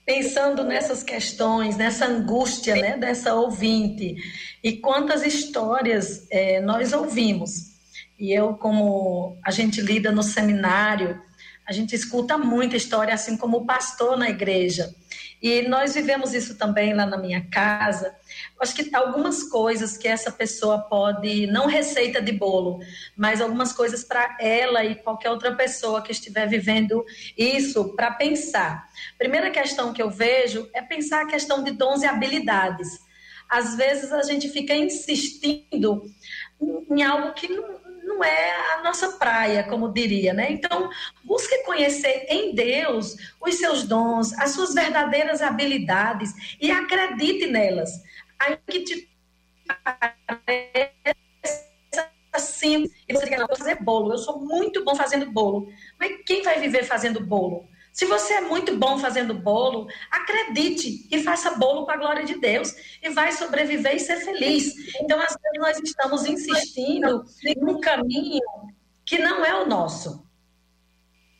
pensando nessas questões, nessa angústia né, dessa ouvinte, e quantas histórias é, nós ouvimos. E eu, como a gente lida no seminário, a gente escuta muita história, assim como o pastor na igreja. E nós vivemos isso também lá na minha casa. Acho que algumas coisas que essa pessoa pode, não receita de bolo, mas algumas coisas para ela e qualquer outra pessoa que estiver vivendo isso, para pensar. Primeira questão que eu vejo é pensar a questão de dons e habilidades. Às vezes a gente fica insistindo em algo que não, não é a nossa praia, como diria, né? Então, busque conhecer em Deus os seus dons, as suas verdadeiras habilidades e acredite nelas. Aí que te assim, você diga, vou fazer bolo, eu sou muito bom fazendo bolo. Mas quem vai viver fazendo bolo? Se você é muito bom fazendo bolo, acredite e faça bolo para a glória de Deus e vai sobreviver e ser feliz. Então, às vezes, nós estamos insistindo num caminho que não é o nosso.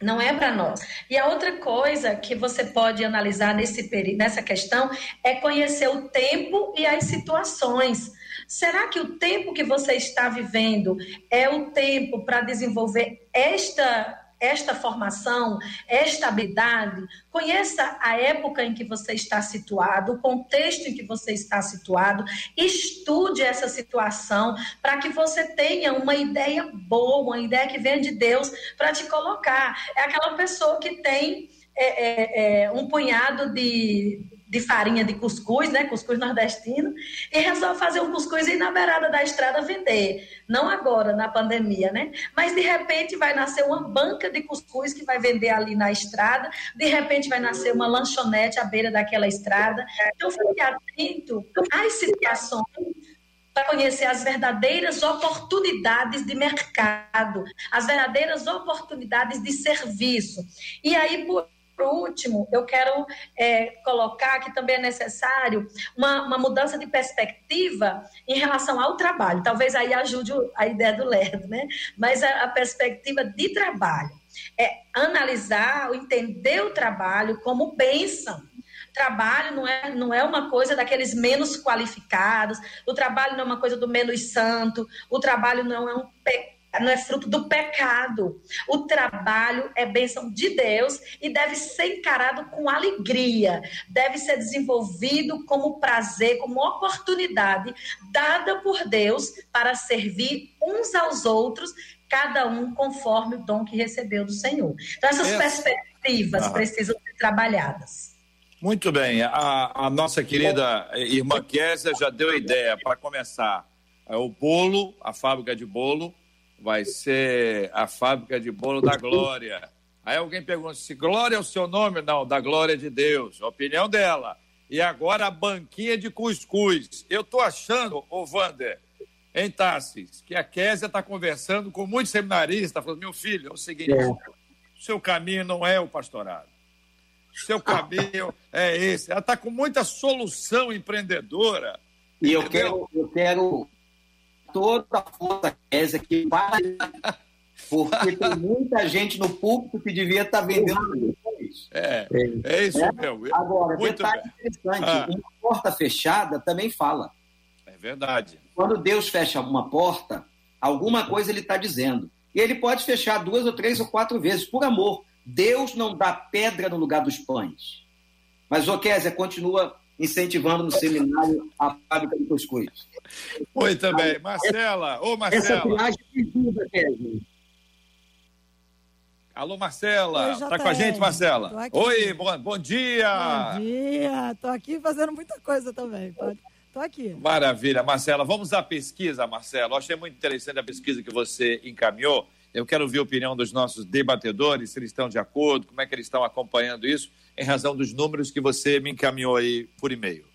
Não é para nós. E a outra coisa que você pode analisar nesse, nessa questão é conhecer o tempo e as situações. Será que o tempo que você está vivendo é o tempo para desenvolver esta esta formação, esta habilidade, conheça a época em que você está situado, o contexto em que você está situado, estude essa situação para que você tenha uma ideia boa, uma ideia que venha de Deus para te colocar. É aquela pessoa que tem é, é, é, um punhado de de farinha de cuscuz, né? Cuscuz nordestino, e resolve fazer um cuscuz e na beirada da estrada vender. Não agora, na pandemia, né? Mas de repente vai nascer uma banca de cuscuz que vai vender ali na estrada, de repente vai nascer uma lanchonete à beira daquela estrada. Então fique atento às situações vai conhecer as verdadeiras oportunidades de mercado, as verdadeiras oportunidades de serviço. E aí, por por último, eu quero é, colocar que também é necessário uma, uma, mudança de perspectiva em relação ao trabalho. Talvez aí ajude a ideia do Lerdo, né? Mas a, a perspectiva de trabalho é analisar, entender o trabalho como bênção. Trabalho não é, não é uma coisa daqueles menos qualificados, o trabalho não é uma coisa do menos santo, o trabalho não é um pecado não é fruto do pecado. O trabalho é bênção de Deus e deve ser encarado com alegria, deve ser desenvolvido como prazer, como oportunidade dada por Deus para servir uns aos outros, cada um conforme o dom que recebeu do Senhor. Então, essas perspectivas ah. precisam ser trabalhadas. Muito bem. A, a nossa querida irmã Késia já deu a ideia para começar. É o bolo, a fábrica de bolo, vai ser a fábrica de bolo da Glória. Aí alguém pergunta se Glória é o seu nome? Não, da Glória de Deus. A opinião dela. E agora a banquinha de cuscuz. Eu tô achando, ô Wander, em Tassis, que a Késia está conversando com muitos seminaristas, falando, meu filho, é o seguinte, é. seu caminho não é o pastorado. Seu caminho é esse. Ela está com muita solução empreendedora. E eu quero, eu quero toda a força Kézia que vai, porque tem muita gente no público que devia estar tá vendendo é, é isso é? mesmo. Agora, Muito detalhe bem. interessante, ah. uma porta fechada também fala. É verdade. Quando Deus fecha uma porta, alguma coisa ele está dizendo. E ele pode fechar duas ou três ou quatro vezes, por amor. Deus não dá pedra no lugar dos pães. Mas, ô Kézia, continua incentivando no seminário a fábrica de cuscuz. Muito bem. Marcela, ô Marcela. Essa viagem ajuda, Kevin. Alô, Marcela. Oi, tá com a gente, Marcela? Oi, bom, bom dia. Bom dia. Tô aqui fazendo muita coisa também. Tô aqui. Maravilha, Marcela. Vamos à pesquisa, Marcela. Eu achei muito interessante a pesquisa que você encaminhou. Eu quero ouvir a opinião dos nossos debatedores, se eles estão de acordo, como é que eles estão acompanhando isso, em razão dos números que você me encaminhou aí por e-mail.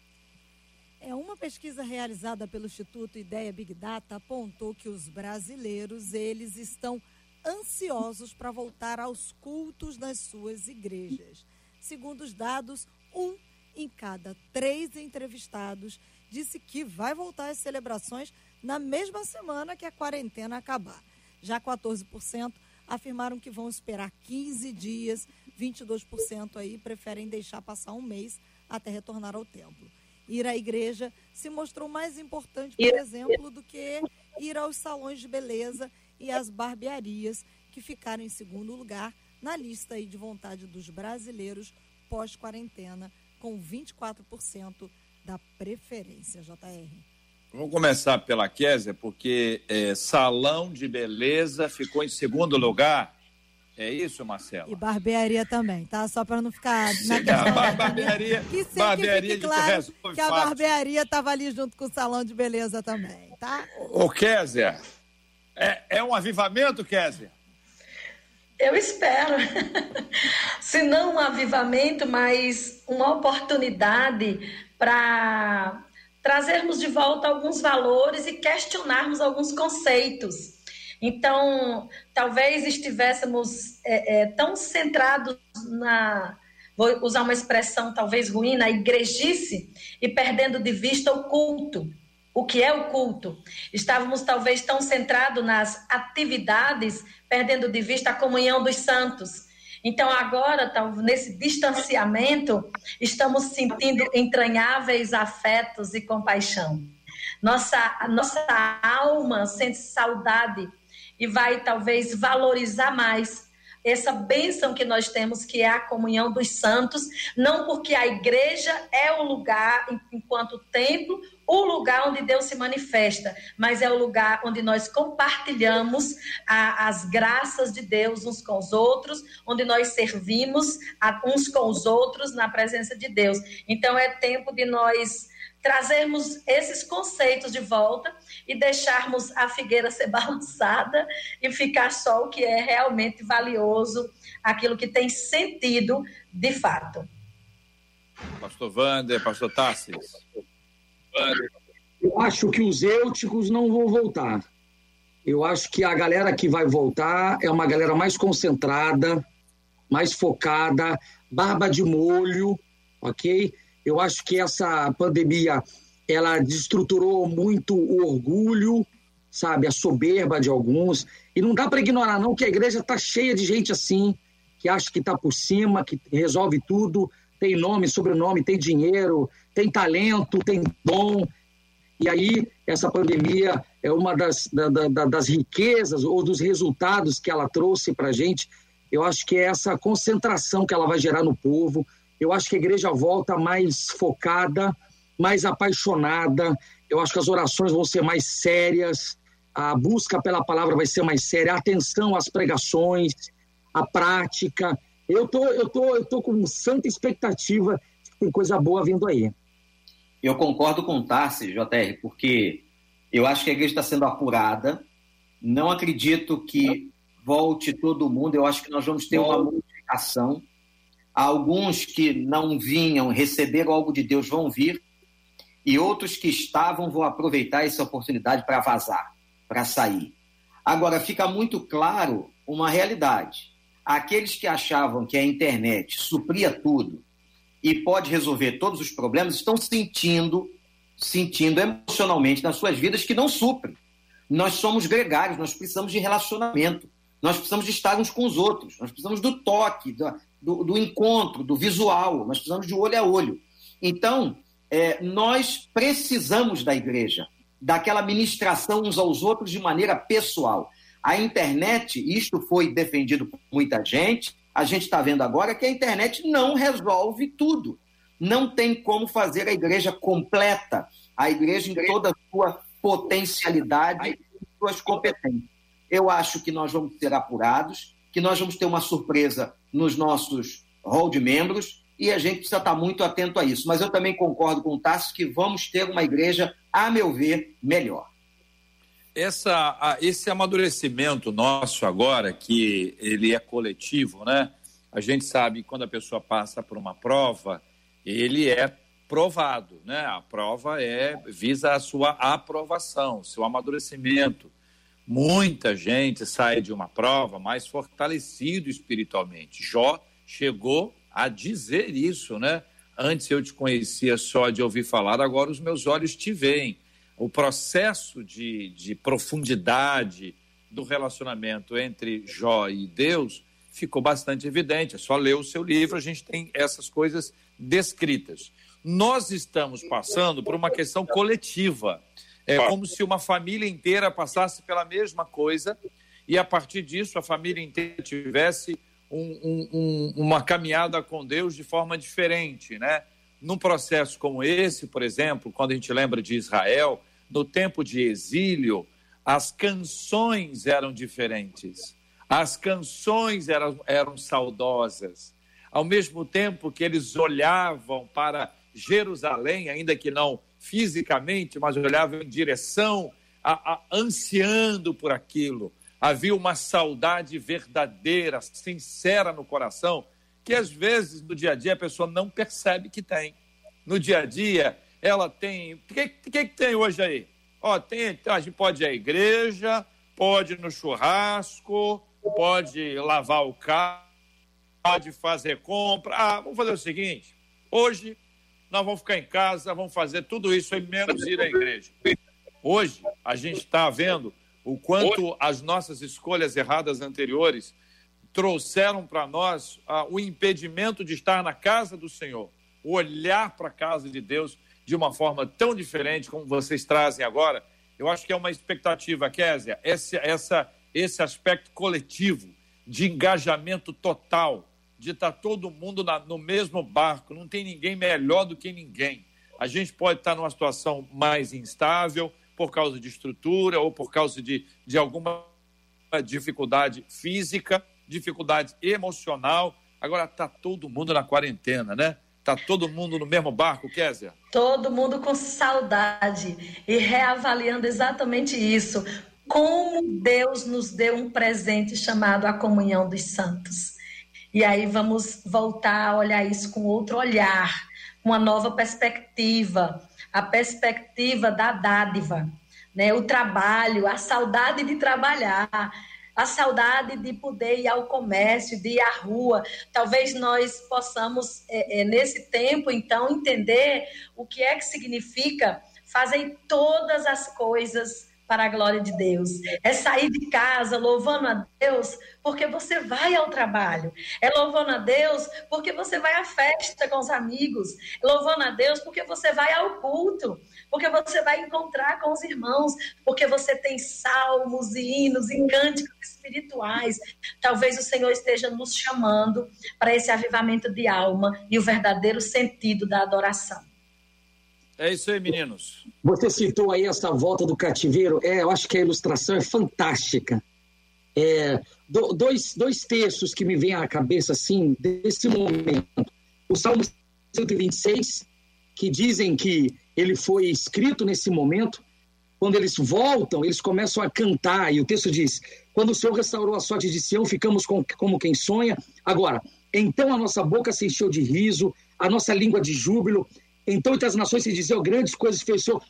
É uma pesquisa realizada pelo Instituto Ideia Big Data apontou que os brasileiros, eles estão ansiosos para voltar aos cultos nas suas igrejas. Segundo os dados, um em cada três entrevistados disse que vai voltar às celebrações na mesma semana que a quarentena acabar. Já 14% afirmaram que vão esperar 15 dias, 22% aí preferem deixar passar um mês até retornar ao templo. Ir à igreja se mostrou mais importante, por exemplo, do que ir aos salões de beleza e às barbearias, que ficaram em segundo lugar na lista aí de vontade dos brasileiros pós-quarentena, com 24% da preferência, JR. Vamos começar pela Késia, porque é, salão de beleza ficou em segundo lugar. É isso, Marcelo? E barbearia também, tá? Só para não ficar na questão. A barbearia, que barbearia que claro que a barbearia estava ali junto com o salão de beleza também, tá? Ô, Késia, é, é um avivamento, Késia? Eu espero. Se não um avivamento, mas uma oportunidade para trazermos de volta alguns valores e questionarmos alguns conceitos. Então, talvez estivéssemos é, é, tão centrados na, vou usar uma expressão talvez ruim, na igrejice e perdendo de vista o culto. O que é o culto? Estávamos talvez tão centrados nas atividades, perdendo de vista a comunhão dos santos. Então, agora, nesse distanciamento, estamos sentindo entranháveis afetos e compaixão. Nossa, nossa alma sente saudade e vai talvez valorizar mais essa bênção que nós temos, que é a comunhão dos santos, não porque a igreja é o lugar, enquanto templo, o lugar onde Deus se manifesta, mas é o lugar onde nós compartilhamos a, as graças de Deus uns com os outros, onde nós servimos a, uns com os outros na presença de Deus. Então é tempo de nós trazermos esses conceitos de volta e deixarmos a figueira ser balançada e ficar só o que é realmente valioso, aquilo que tem sentido de fato. Pastor Wander, pastor Tassis. Eu acho que os eúticos não vão voltar. Eu acho que a galera que vai voltar é uma galera mais concentrada, mais focada, barba de molho, ok? Eu acho que essa pandemia ela destruturou muito o orgulho, sabe, a soberba de alguns. E não dá para ignorar não que a igreja está cheia de gente assim, que acha que está por cima, que resolve tudo, tem nome, sobrenome, tem dinheiro, tem talento, tem dom. E aí, essa pandemia é uma das, da, da, das riquezas ou dos resultados que ela trouxe para a gente. Eu acho que é essa concentração que ela vai gerar no povo. Eu acho que a igreja volta mais focada, mais apaixonada. Eu acho que as orações vão ser mais sérias, a busca pela palavra vai ser mais séria, a atenção às pregações, a prática. Eu tô, eu tô, eu tô com santa expectativa de que tem coisa boa vindo aí. Eu concordo com o Tarsi, JR, porque eu acho que a igreja está sendo apurada. Não acredito que volte todo mundo. Eu acho que nós vamos ter uma multiplicação. Alguns que não vinham receber algo de Deus vão vir, e outros que estavam vão aproveitar essa oportunidade para vazar, para sair. Agora, fica muito claro uma realidade. Aqueles que achavam que a internet supria tudo, e pode resolver todos os problemas estão sentindo, sentindo emocionalmente nas suas vidas que não suprem. Nós somos gregários, nós precisamos de relacionamento, nós precisamos de estar uns com os outros, nós precisamos do toque, do, do, do encontro, do visual, nós precisamos de olho a olho. Então, é, nós precisamos da igreja, daquela ministração uns aos outros de maneira pessoal. A internet, isto foi defendido por muita gente, a gente está vendo agora que a internet não resolve tudo. Não tem como fazer a igreja completa, a igreja em toda a sua potencialidade e suas competências. Eu acho que nós vamos ser apurados, que nós vamos ter uma surpresa nos nossos hall de membros e a gente precisa estar muito atento a isso. Mas eu também concordo com o Tassi que vamos ter uma igreja, a meu ver, melhor essa, esse amadurecimento nosso agora, que ele é coletivo, né? A gente sabe que quando a pessoa passa por uma prova, ele é provado, né? A prova é visa a sua aprovação, seu amadurecimento. Muita gente sai de uma prova mais fortalecido espiritualmente. Jó chegou a dizer isso, né? Antes eu te conhecia só de ouvir falar, agora os meus olhos te veem o processo de, de profundidade do relacionamento entre Jó e Deus ficou bastante evidente. É só ler o seu livro, a gente tem essas coisas descritas. Nós estamos passando por uma questão coletiva. É como se uma família inteira passasse pela mesma coisa e, a partir disso, a família inteira tivesse um, um, um, uma caminhada com Deus de forma diferente, né? Num processo como esse, por exemplo, quando a gente lembra de Israel, no tempo de exílio, as canções eram diferentes. As canções eram, eram saudosas. Ao mesmo tempo que eles olhavam para Jerusalém, ainda que não fisicamente, mas olhavam em direção, a, a, ansiando por aquilo. Havia uma saudade verdadeira, sincera no coração, que às vezes no dia a dia a pessoa não percebe que tem. No dia a dia, ela tem. O que, que, que tem hoje aí? Ó, tem, a gente pode ir à igreja, pode ir no churrasco, pode lavar o carro, pode fazer compra. Ah, vamos fazer o seguinte: hoje nós vamos ficar em casa, vamos fazer tudo isso e menos ir à igreja. Hoje a gente está vendo o quanto as nossas escolhas erradas anteriores trouxeram para nós ah, o impedimento de estar na casa do Senhor, olhar para a casa de Deus de uma forma tão diferente como vocês trazem agora. Eu acho que é uma expectativa, Késia, esse, essa, esse aspecto coletivo, de engajamento total, de estar todo mundo na, no mesmo barco, não tem ninguém melhor do que ninguém. A gente pode estar numa situação mais instável por causa de estrutura ou por causa de, de alguma dificuldade física, dificuldade emocional. Agora está todo mundo na quarentena, né? Está todo mundo no mesmo barco, Kézia? Todo mundo com saudade e reavaliando exatamente isso. Como Deus nos deu um presente chamado a comunhão dos santos. E aí vamos voltar a olhar isso com outro olhar, uma nova perspectiva. a perspectiva da dádiva, né? O trabalho, a saudade de trabalhar, a saudade de poder ir ao comércio, de ir à rua. Talvez nós possamos, é, é, nesse tempo, então, entender o que é que significa fazer todas as coisas para a glória de Deus. É sair de casa louvando a Deus porque você vai ao trabalho. É louvando a Deus porque você vai à festa com os amigos. É louvando a Deus porque você vai ao culto. Porque você vai encontrar com os irmãos. Porque você tem salmos e hinos e cânticos espirituais. Talvez o Senhor esteja nos chamando para esse avivamento de alma e o verdadeiro sentido da adoração. É isso aí, meninos. Você citou aí essa volta do cativeiro. É, eu acho que a ilustração é fantástica. É, do, dois, dois textos que me vêm à cabeça, assim, desse momento. O Salmo 126, que dizem que ele foi escrito nesse momento. Quando eles voltam, eles começam a cantar, e o texto diz: Quando o Senhor restaurou a sorte de Sião, ficamos com, como quem sonha. Agora, então a nossa boca se encheu de riso, a nossa língua de júbilo, então, entre as nações se diziam grandes coisas fez o Senhor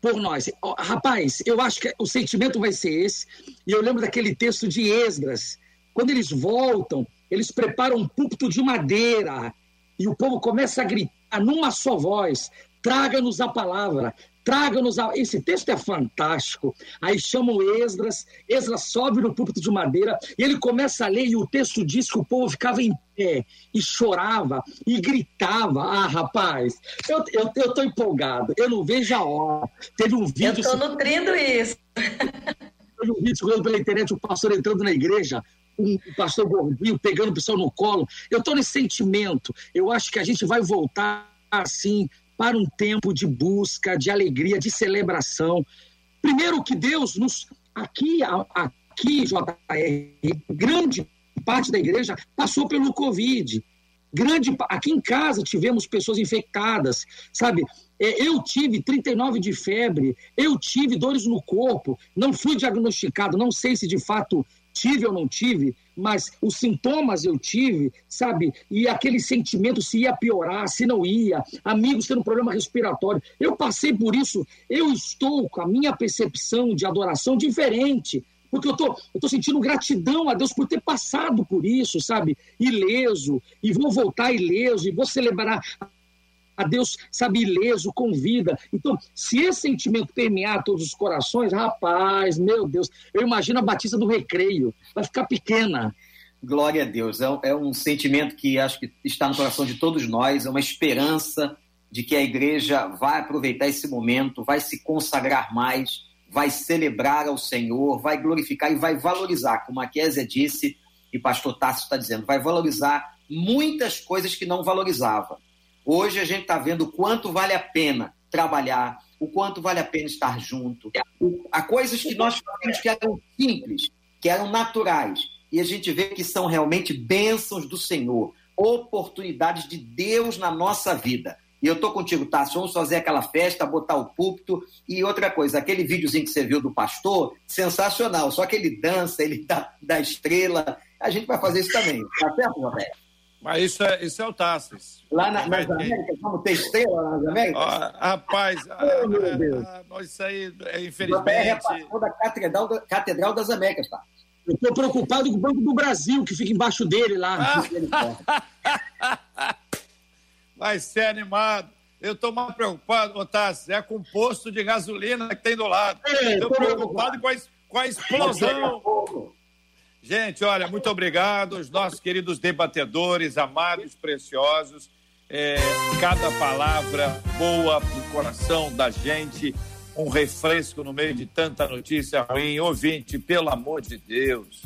por nós. Rapaz, eu acho que o sentimento vai ser esse. E eu lembro daquele texto de Esdras. Quando eles voltam, eles preparam um púlpito de madeira e o povo começa a gritar numa só voz: traga-nos a palavra, traga-nos a... Esse texto é fantástico. Aí chamam Esdras, Esdras sobe no púlpito de madeira e ele começa a ler e o texto diz que o povo ficava em pé e chorava e gritava. Ah, rapaz, eu, eu, eu tô empolgado, eu não vejo a hora. Teve um vídeo... Eu tô nutrindo isso. Teve um vídeo circulando pela internet, o pastor entrando na igreja, um pastor gordinho pegando o pessoal no colo. Eu tô nesse sentimento. Eu acho que a gente vai voltar assim para um tempo de busca, de alegria, de celebração. Primeiro que Deus nos aqui aqui JR, grande parte da igreja passou pelo Covid. Grande aqui em casa tivemos pessoas infectadas, sabe? É, eu tive 39 de febre, eu tive dores no corpo, não fui diagnosticado, não sei se de fato tive ou não tive, mas os sintomas eu tive, sabe? E aquele sentimento se ia piorar, se não ia, amigos tendo problema respiratório. Eu passei por isso, eu estou com a minha percepção de adoração diferente. Porque eu tô, eu tô sentindo gratidão a Deus por ter passado por isso, sabe? Ileso, e vou voltar ileso, e vou celebrar a Deus, sabe, ileso, com vida. Então, se esse sentimento permear todos os corações, rapaz, meu Deus, eu imagino a Batista do Recreio, vai ficar pequena. Glória a Deus, é um, é um sentimento que acho que está no coração de todos nós, é uma esperança de que a igreja vai aproveitar esse momento, vai se consagrar mais, vai celebrar ao Senhor, vai glorificar e vai valorizar, como a Késia disse e pastor Tássio está dizendo, vai valorizar muitas coisas que não valorizava. Hoje a gente está vendo o quanto vale a pena trabalhar, o quanto vale a pena estar junto. Há coisas que nós fazemos que eram simples, que eram naturais, e a gente vê que são realmente bênçãos do Senhor, oportunidades de Deus na nossa vida. E eu tô contigo, tá? Vamos fazer aquela festa, botar o púlpito. E outra coisa, aquele videozinho que você viu do pastor, sensacional. Só que ele dança, ele dá, dá estrela. A gente vai fazer isso também. Tá certo, Roberto? Mas isso é, isso é o Tassis. Lá na, nas Américas, vamos ter estrela nas Américas? rapaz, oh, ah, ah, isso aí, é, infelizmente. É pastor da Catedral, da Catedral das Américas, tá? Eu estou preocupado com o Banco do Brasil, que fica embaixo dele lá. Vai ser animado. Eu estou mais preocupado, Otávio, é com o posto de gasolina que tem do lado. Estou preocupado com a, com a explosão. Gente, olha, muito obrigado aos nossos queridos debatedores, amados, preciosos. É, cada palavra boa pro coração da gente, um refresco no meio de tanta notícia ruim. Ouvinte, pelo amor de Deus,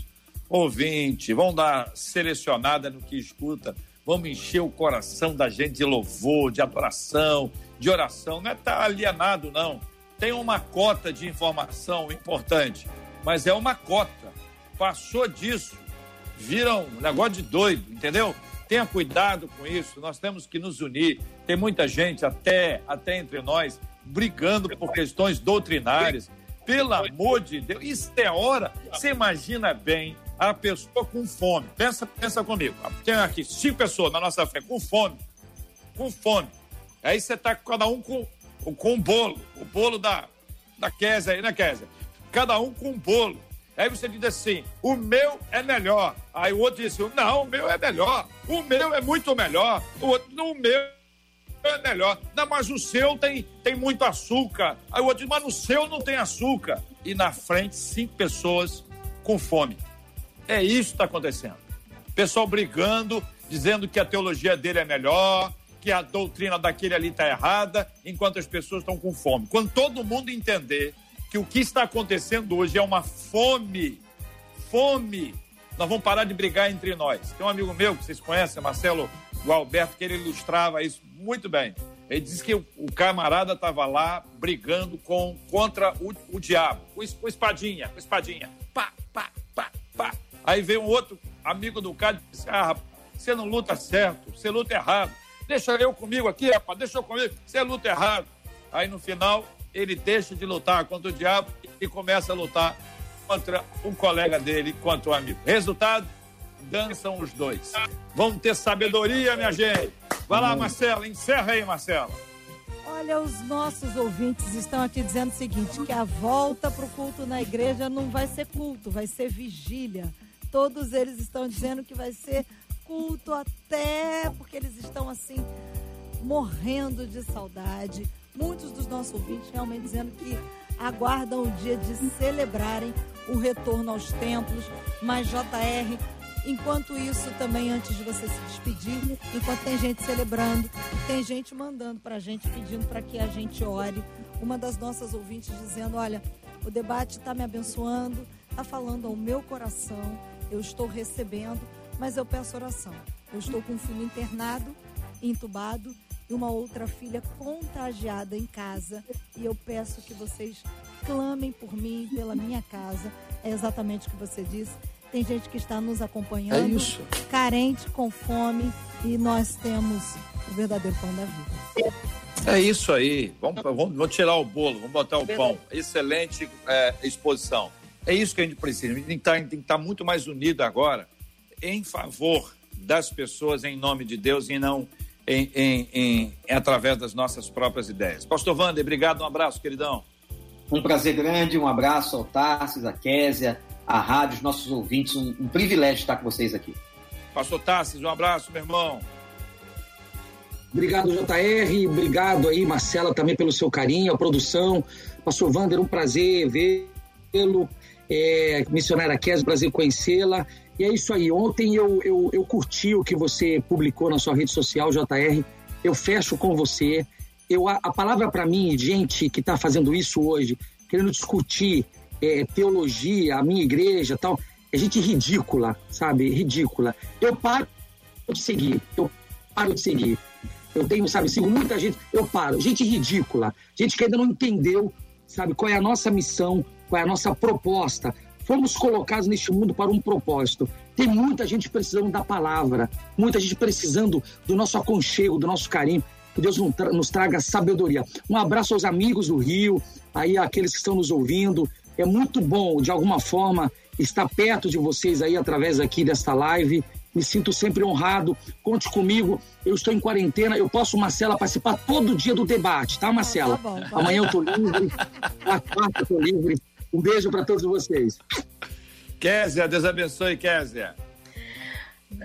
ouvinte, vamos dar selecionada no que escuta, vamos encher o coração da gente de louvor, de adoração, de oração. Não é tá alienado, não. Tem uma cota de informação importante, mas é uma cota passou disso, vira um negócio de doido, entendeu? Tenha cuidado com isso, nós temos que nos unir. Tem muita gente, até, até entre nós, brigando por questões doutrinárias. Pelo amor de Deus, isso é hora. Você imagina bem a pessoa com fome. Pensa, pensa comigo. Tem aqui cinco pessoas na nossa frente com fome. Com fome. Aí você está cada um com com o bolo, o bolo da, da Kézia aí, né, Kézia? Cada um com um bolo. Aí você diz assim: o meu é melhor. Aí o outro diz assim: não, o meu é melhor. O meu é muito melhor. O outro, o meu é melhor. Não, mas o seu tem, tem muito açúcar. Aí o outro diz: mas no seu não tem açúcar. E na frente, cinco pessoas com fome. É isso que está acontecendo. Pessoal brigando, dizendo que a teologia dele é melhor, que a doutrina daquele ali está errada, enquanto as pessoas estão com fome. Quando todo mundo entender que o que está acontecendo hoje é uma fome, fome, nós vamos parar de brigar entre nós. Tem um amigo meu que vocês conhecem, Marcelo Gualberto, que ele ilustrava isso muito bem. Ele disse que o, camarada estava lá brigando com, contra o, o diabo, com, com espadinha, com espadinha. Pá, pá, pá, pá. Aí veio um outro amigo do cara e disse: Ah, rapaz, você não luta certo, você luta errado. Deixa eu comigo aqui, rapaz, deixa eu comigo, você luta errado. Aí no final, ele deixa de lutar contra o diabo e começa a lutar contra um colega dele, contra o amigo. Resultado, dançam os dois. Vamos ter sabedoria, minha gente. Vai lá, Marcela, encerra aí, Marcela. Olha, os nossos ouvintes estão aqui dizendo o seguinte: que a volta para o culto na igreja não vai ser culto, vai ser vigília. Todos eles estão dizendo que vai ser culto até porque eles estão assim morrendo de saudade. Muitos dos nossos ouvintes realmente dizendo que aguardam o dia de celebrarem o retorno aos templos. Mas JR, enquanto isso também antes de você se despedir, enquanto tem gente celebrando, tem gente mandando para a gente pedindo para que a gente ore. Uma das nossas ouvintes dizendo, olha, o debate está me abençoando, está falando ao meu coração, eu estou recebendo mas eu peço oração. Eu estou com um filho internado, entubado e uma outra filha contagiada em casa. E eu peço que vocês clamem por mim, pela minha casa. É exatamente o que você disse. Tem gente que está nos acompanhando, é carente, com fome, e nós temos o verdadeiro pão da vida. É isso aí. Vamos, vamos, vamos tirar o bolo, vamos botar o pão. Excelente é, exposição. É isso que a gente precisa. A gente tem que estar, tem que estar muito mais unido agora em favor das pessoas em nome de Deus e não em, em, em, através das nossas próprias ideias. Pastor Wander, obrigado, um abraço, queridão. Um prazer grande, um abraço ao Tarsis, a Késia, a rádio, os nossos ouvintes, um, um privilégio estar com vocês aqui. Pastor Tarsis, um abraço, meu irmão. Obrigado, JR, obrigado aí, Marcela, também pelo seu carinho, a produção. Pastor Wander, um prazer vê-lo. É, missionária Késia, prazer conhecê-la. E é isso aí. Ontem eu, eu, eu curti o que você publicou na sua rede social, JR. Eu fecho com você. Eu, a, a palavra para mim, gente que está fazendo isso hoje, querendo discutir é, teologia, a minha igreja tal, é gente ridícula, sabe? Ridícula. Eu paro de seguir. Eu paro de seguir. Eu tenho, sabe, sigo muita gente, eu paro. Gente ridícula. Gente que ainda não entendeu, sabe, qual é a nossa missão, qual é a nossa proposta fomos colocados neste mundo para um propósito. Tem muita gente precisando da palavra, muita gente precisando do nosso aconchego, do nosso carinho. Que Deus nos traga sabedoria. Um abraço aos amigos do Rio, aí aqueles que estão nos ouvindo. É muito bom, de alguma forma, estar perto de vocês aí através aqui desta live. Me sinto sempre honrado. Conte comigo. Eu estou em quarentena. Eu posso, Marcela, participar todo dia do debate, tá, Marcela? Tá bom, tá. Amanhã eu estou livre. A quarta eu estou livre. Um beijo para todos vocês. Késia, Deus abençoe, Késia.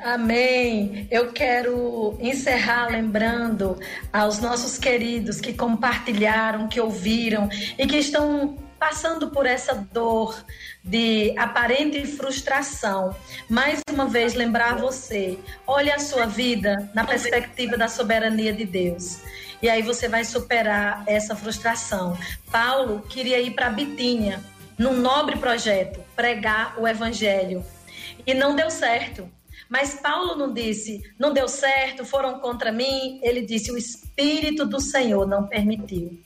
Amém. Eu quero encerrar lembrando aos nossos queridos que compartilharam, que ouviram e que estão passando por essa dor de aparente frustração. Mais uma vez lembrar você, olhe a sua vida na perspectiva da soberania de Deus. E aí você vai superar essa frustração. Paulo queria ir para Bitínia, num nobre projeto, pregar o evangelho. E não deu certo. Mas Paulo não disse, não deu certo, foram contra mim. Ele disse, o Espírito do Senhor não permitiu.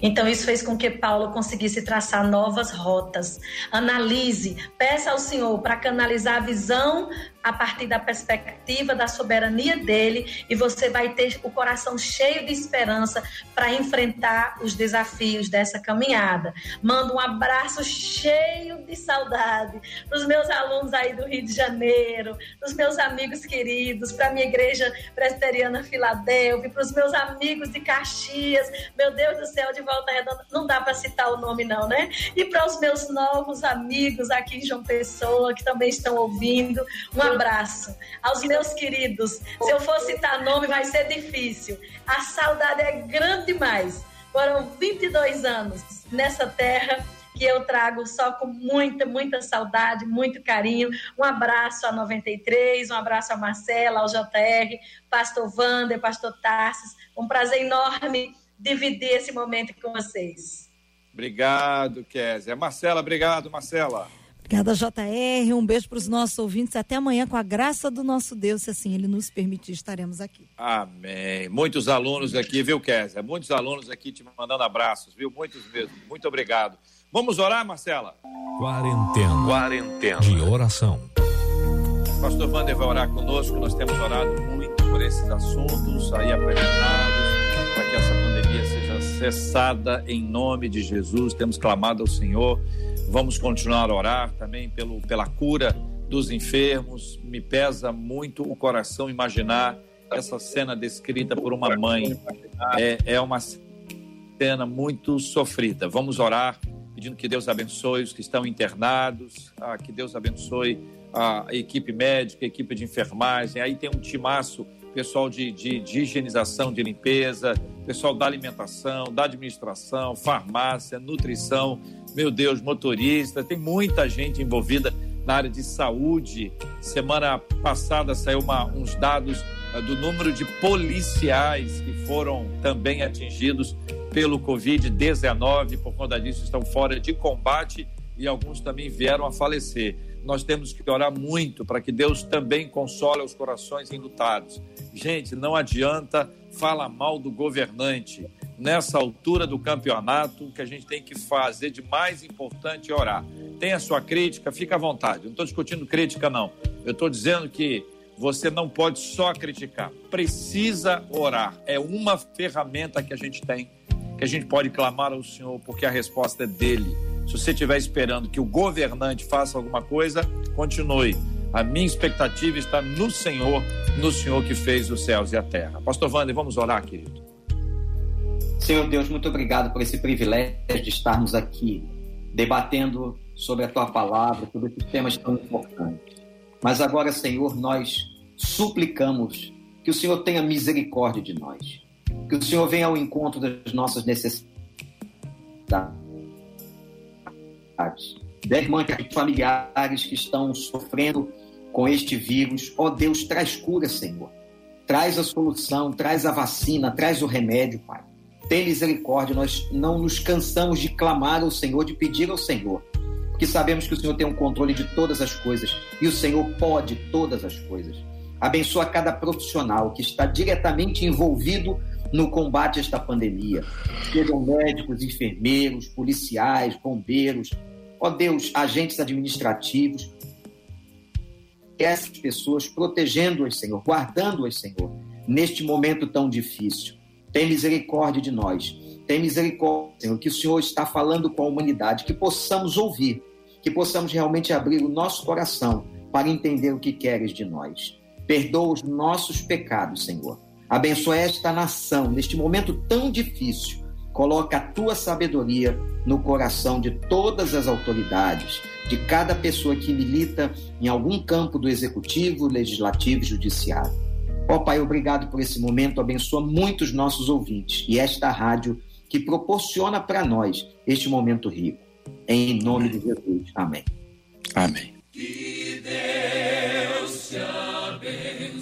Então, isso fez com que Paulo conseguisse traçar novas rotas. Analise, peça ao Senhor para canalizar a visão a partir da perspectiva da soberania dele e você vai ter o coração cheio de esperança para enfrentar os desafios dessa caminhada. Mando um abraço cheio de saudade para os meus alunos aí do Rio de Janeiro, para os meus amigos queridos, para a minha igreja presbiteriana Filadélfia, para os meus amigos de Caxias, meu Deus do céu, de Volta Redonda, não dá para citar o nome não, né? E para os meus novos amigos aqui em João Pessoa, que também estão ouvindo, um abraço. Aos meus queridos, se eu for citar nome vai ser difícil. A saudade é grande demais. Foram 22 anos nessa terra que eu trago só com muita, muita saudade, muito carinho. Um abraço a 93, um abraço a Marcela, ao JR, Pastor Wander, Pastor Tarsis. Um prazer enorme dividir esse momento com vocês. Obrigado, Kézia. Marcela, obrigado, Marcela. Obrigada, JR. Um beijo para os nossos ouvintes. Até amanhã, com a graça do nosso Deus, se assim ele nos permitir, estaremos aqui. Amém. Muitos alunos aqui, viu, Kézia? Muitos alunos aqui te mandando abraços, viu? Muitos mesmo. Muito obrigado. Vamos orar, Marcela? Quarentena. Quarentena. De oração. Pastor Wander vai orar conosco. Nós temos orado muito por esses assuntos aí apresentados, para que essa pandemia seja cessada em nome de Jesus. Temos clamado ao Senhor Vamos continuar a orar também pelo, pela cura dos enfermos. Me pesa muito o coração imaginar essa cena descrita por uma mãe. É, é uma cena muito sofrida. Vamos orar pedindo que Deus abençoe os que estão internados, ah, que Deus abençoe a equipe médica, a equipe de enfermagem. Aí tem um timaço, pessoal de, de, de higienização, de limpeza, pessoal da alimentação, da administração, farmácia, nutrição meu Deus, motorista, tem muita gente envolvida na área de saúde. Semana passada saiu uma, uns dados uh, do número de policiais que foram também atingidos pelo Covid-19, por conta disso estão fora de combate e alguns também vieram a falecer. Nós temos que orar muito para que Deus também console os corações enlutados. Gente, não adianta falar mal do governante nessa altura do campeonato, o que a gente tem que fazer de mais importante é orar. Tem a sua crítica, fica à vontade. Não estou discutindo crítica, não. Eu estou dizendo que você não pode só criticar, precisa orar. É uma ferramenta que a gente tem, que a gente pode clamar ao Senhor, porque a resposta é dele. Se você estiver esperando que o governante faça alguma coisa, continue. A minha expectativa está no Senhor, no Senhor que fez os céus e a terra. Pastor Wander, vamos orar, querido. Senhor Deus, muito obrigado por esse privilégio de estarmos aqui debatendo sobre a tua palavra, sobre esses temas tão importantes. Mas agora, Senhor, nós suplicamos que o Senhor tenha misericórdia de nós, que o Senhor venha ao encontro das nossas necessidades. Da irmã, familiares que estão sofrendo com este vírus, ó oh, Deus, traz cura, Senhor. Traz a solução, traz a vacina, traz o remédio, Pai tem misericórdia. Nós não nos cansamos de clamar ao Senhor, de pedir ao Senhor, porque sabemos que o Senhor tem um controle de todas as coisas e o Senhor pode todas as coisas. Abençoa cada profissional que está diretamente envolvido no combate a esta pandemia. Sejam médicos, enfermeiros, policiais, bombeiros, ó Deus, agentes administrativos, essas pessoas protegendo-as, Senhor, guardando-as, Senhor, neste momento tão difícil. Tem misericórdia de nós. Tem misericórdia, Senhor, que o Senhor está falando com a humanidade, que possamos ouvir, que possamos realmente abrir o nosso coração para entender o que queres de nós. Perdoa os nossos pecados, Senhor. Abençoa esta nação neste momento tão difícil. Coloca a tua sabedoria no coração de todas as autoridades, de cada pessoa que milita em algum campo do executivo, legislativo e judiciário. Ó oh, Pai, obrigado por esse momento, abençoa muito os nossos ouvintes e esta rádio que proporciona para nós este momento rico. Em nome de Jesus. Amém. Amém. Que Deus te abençoe.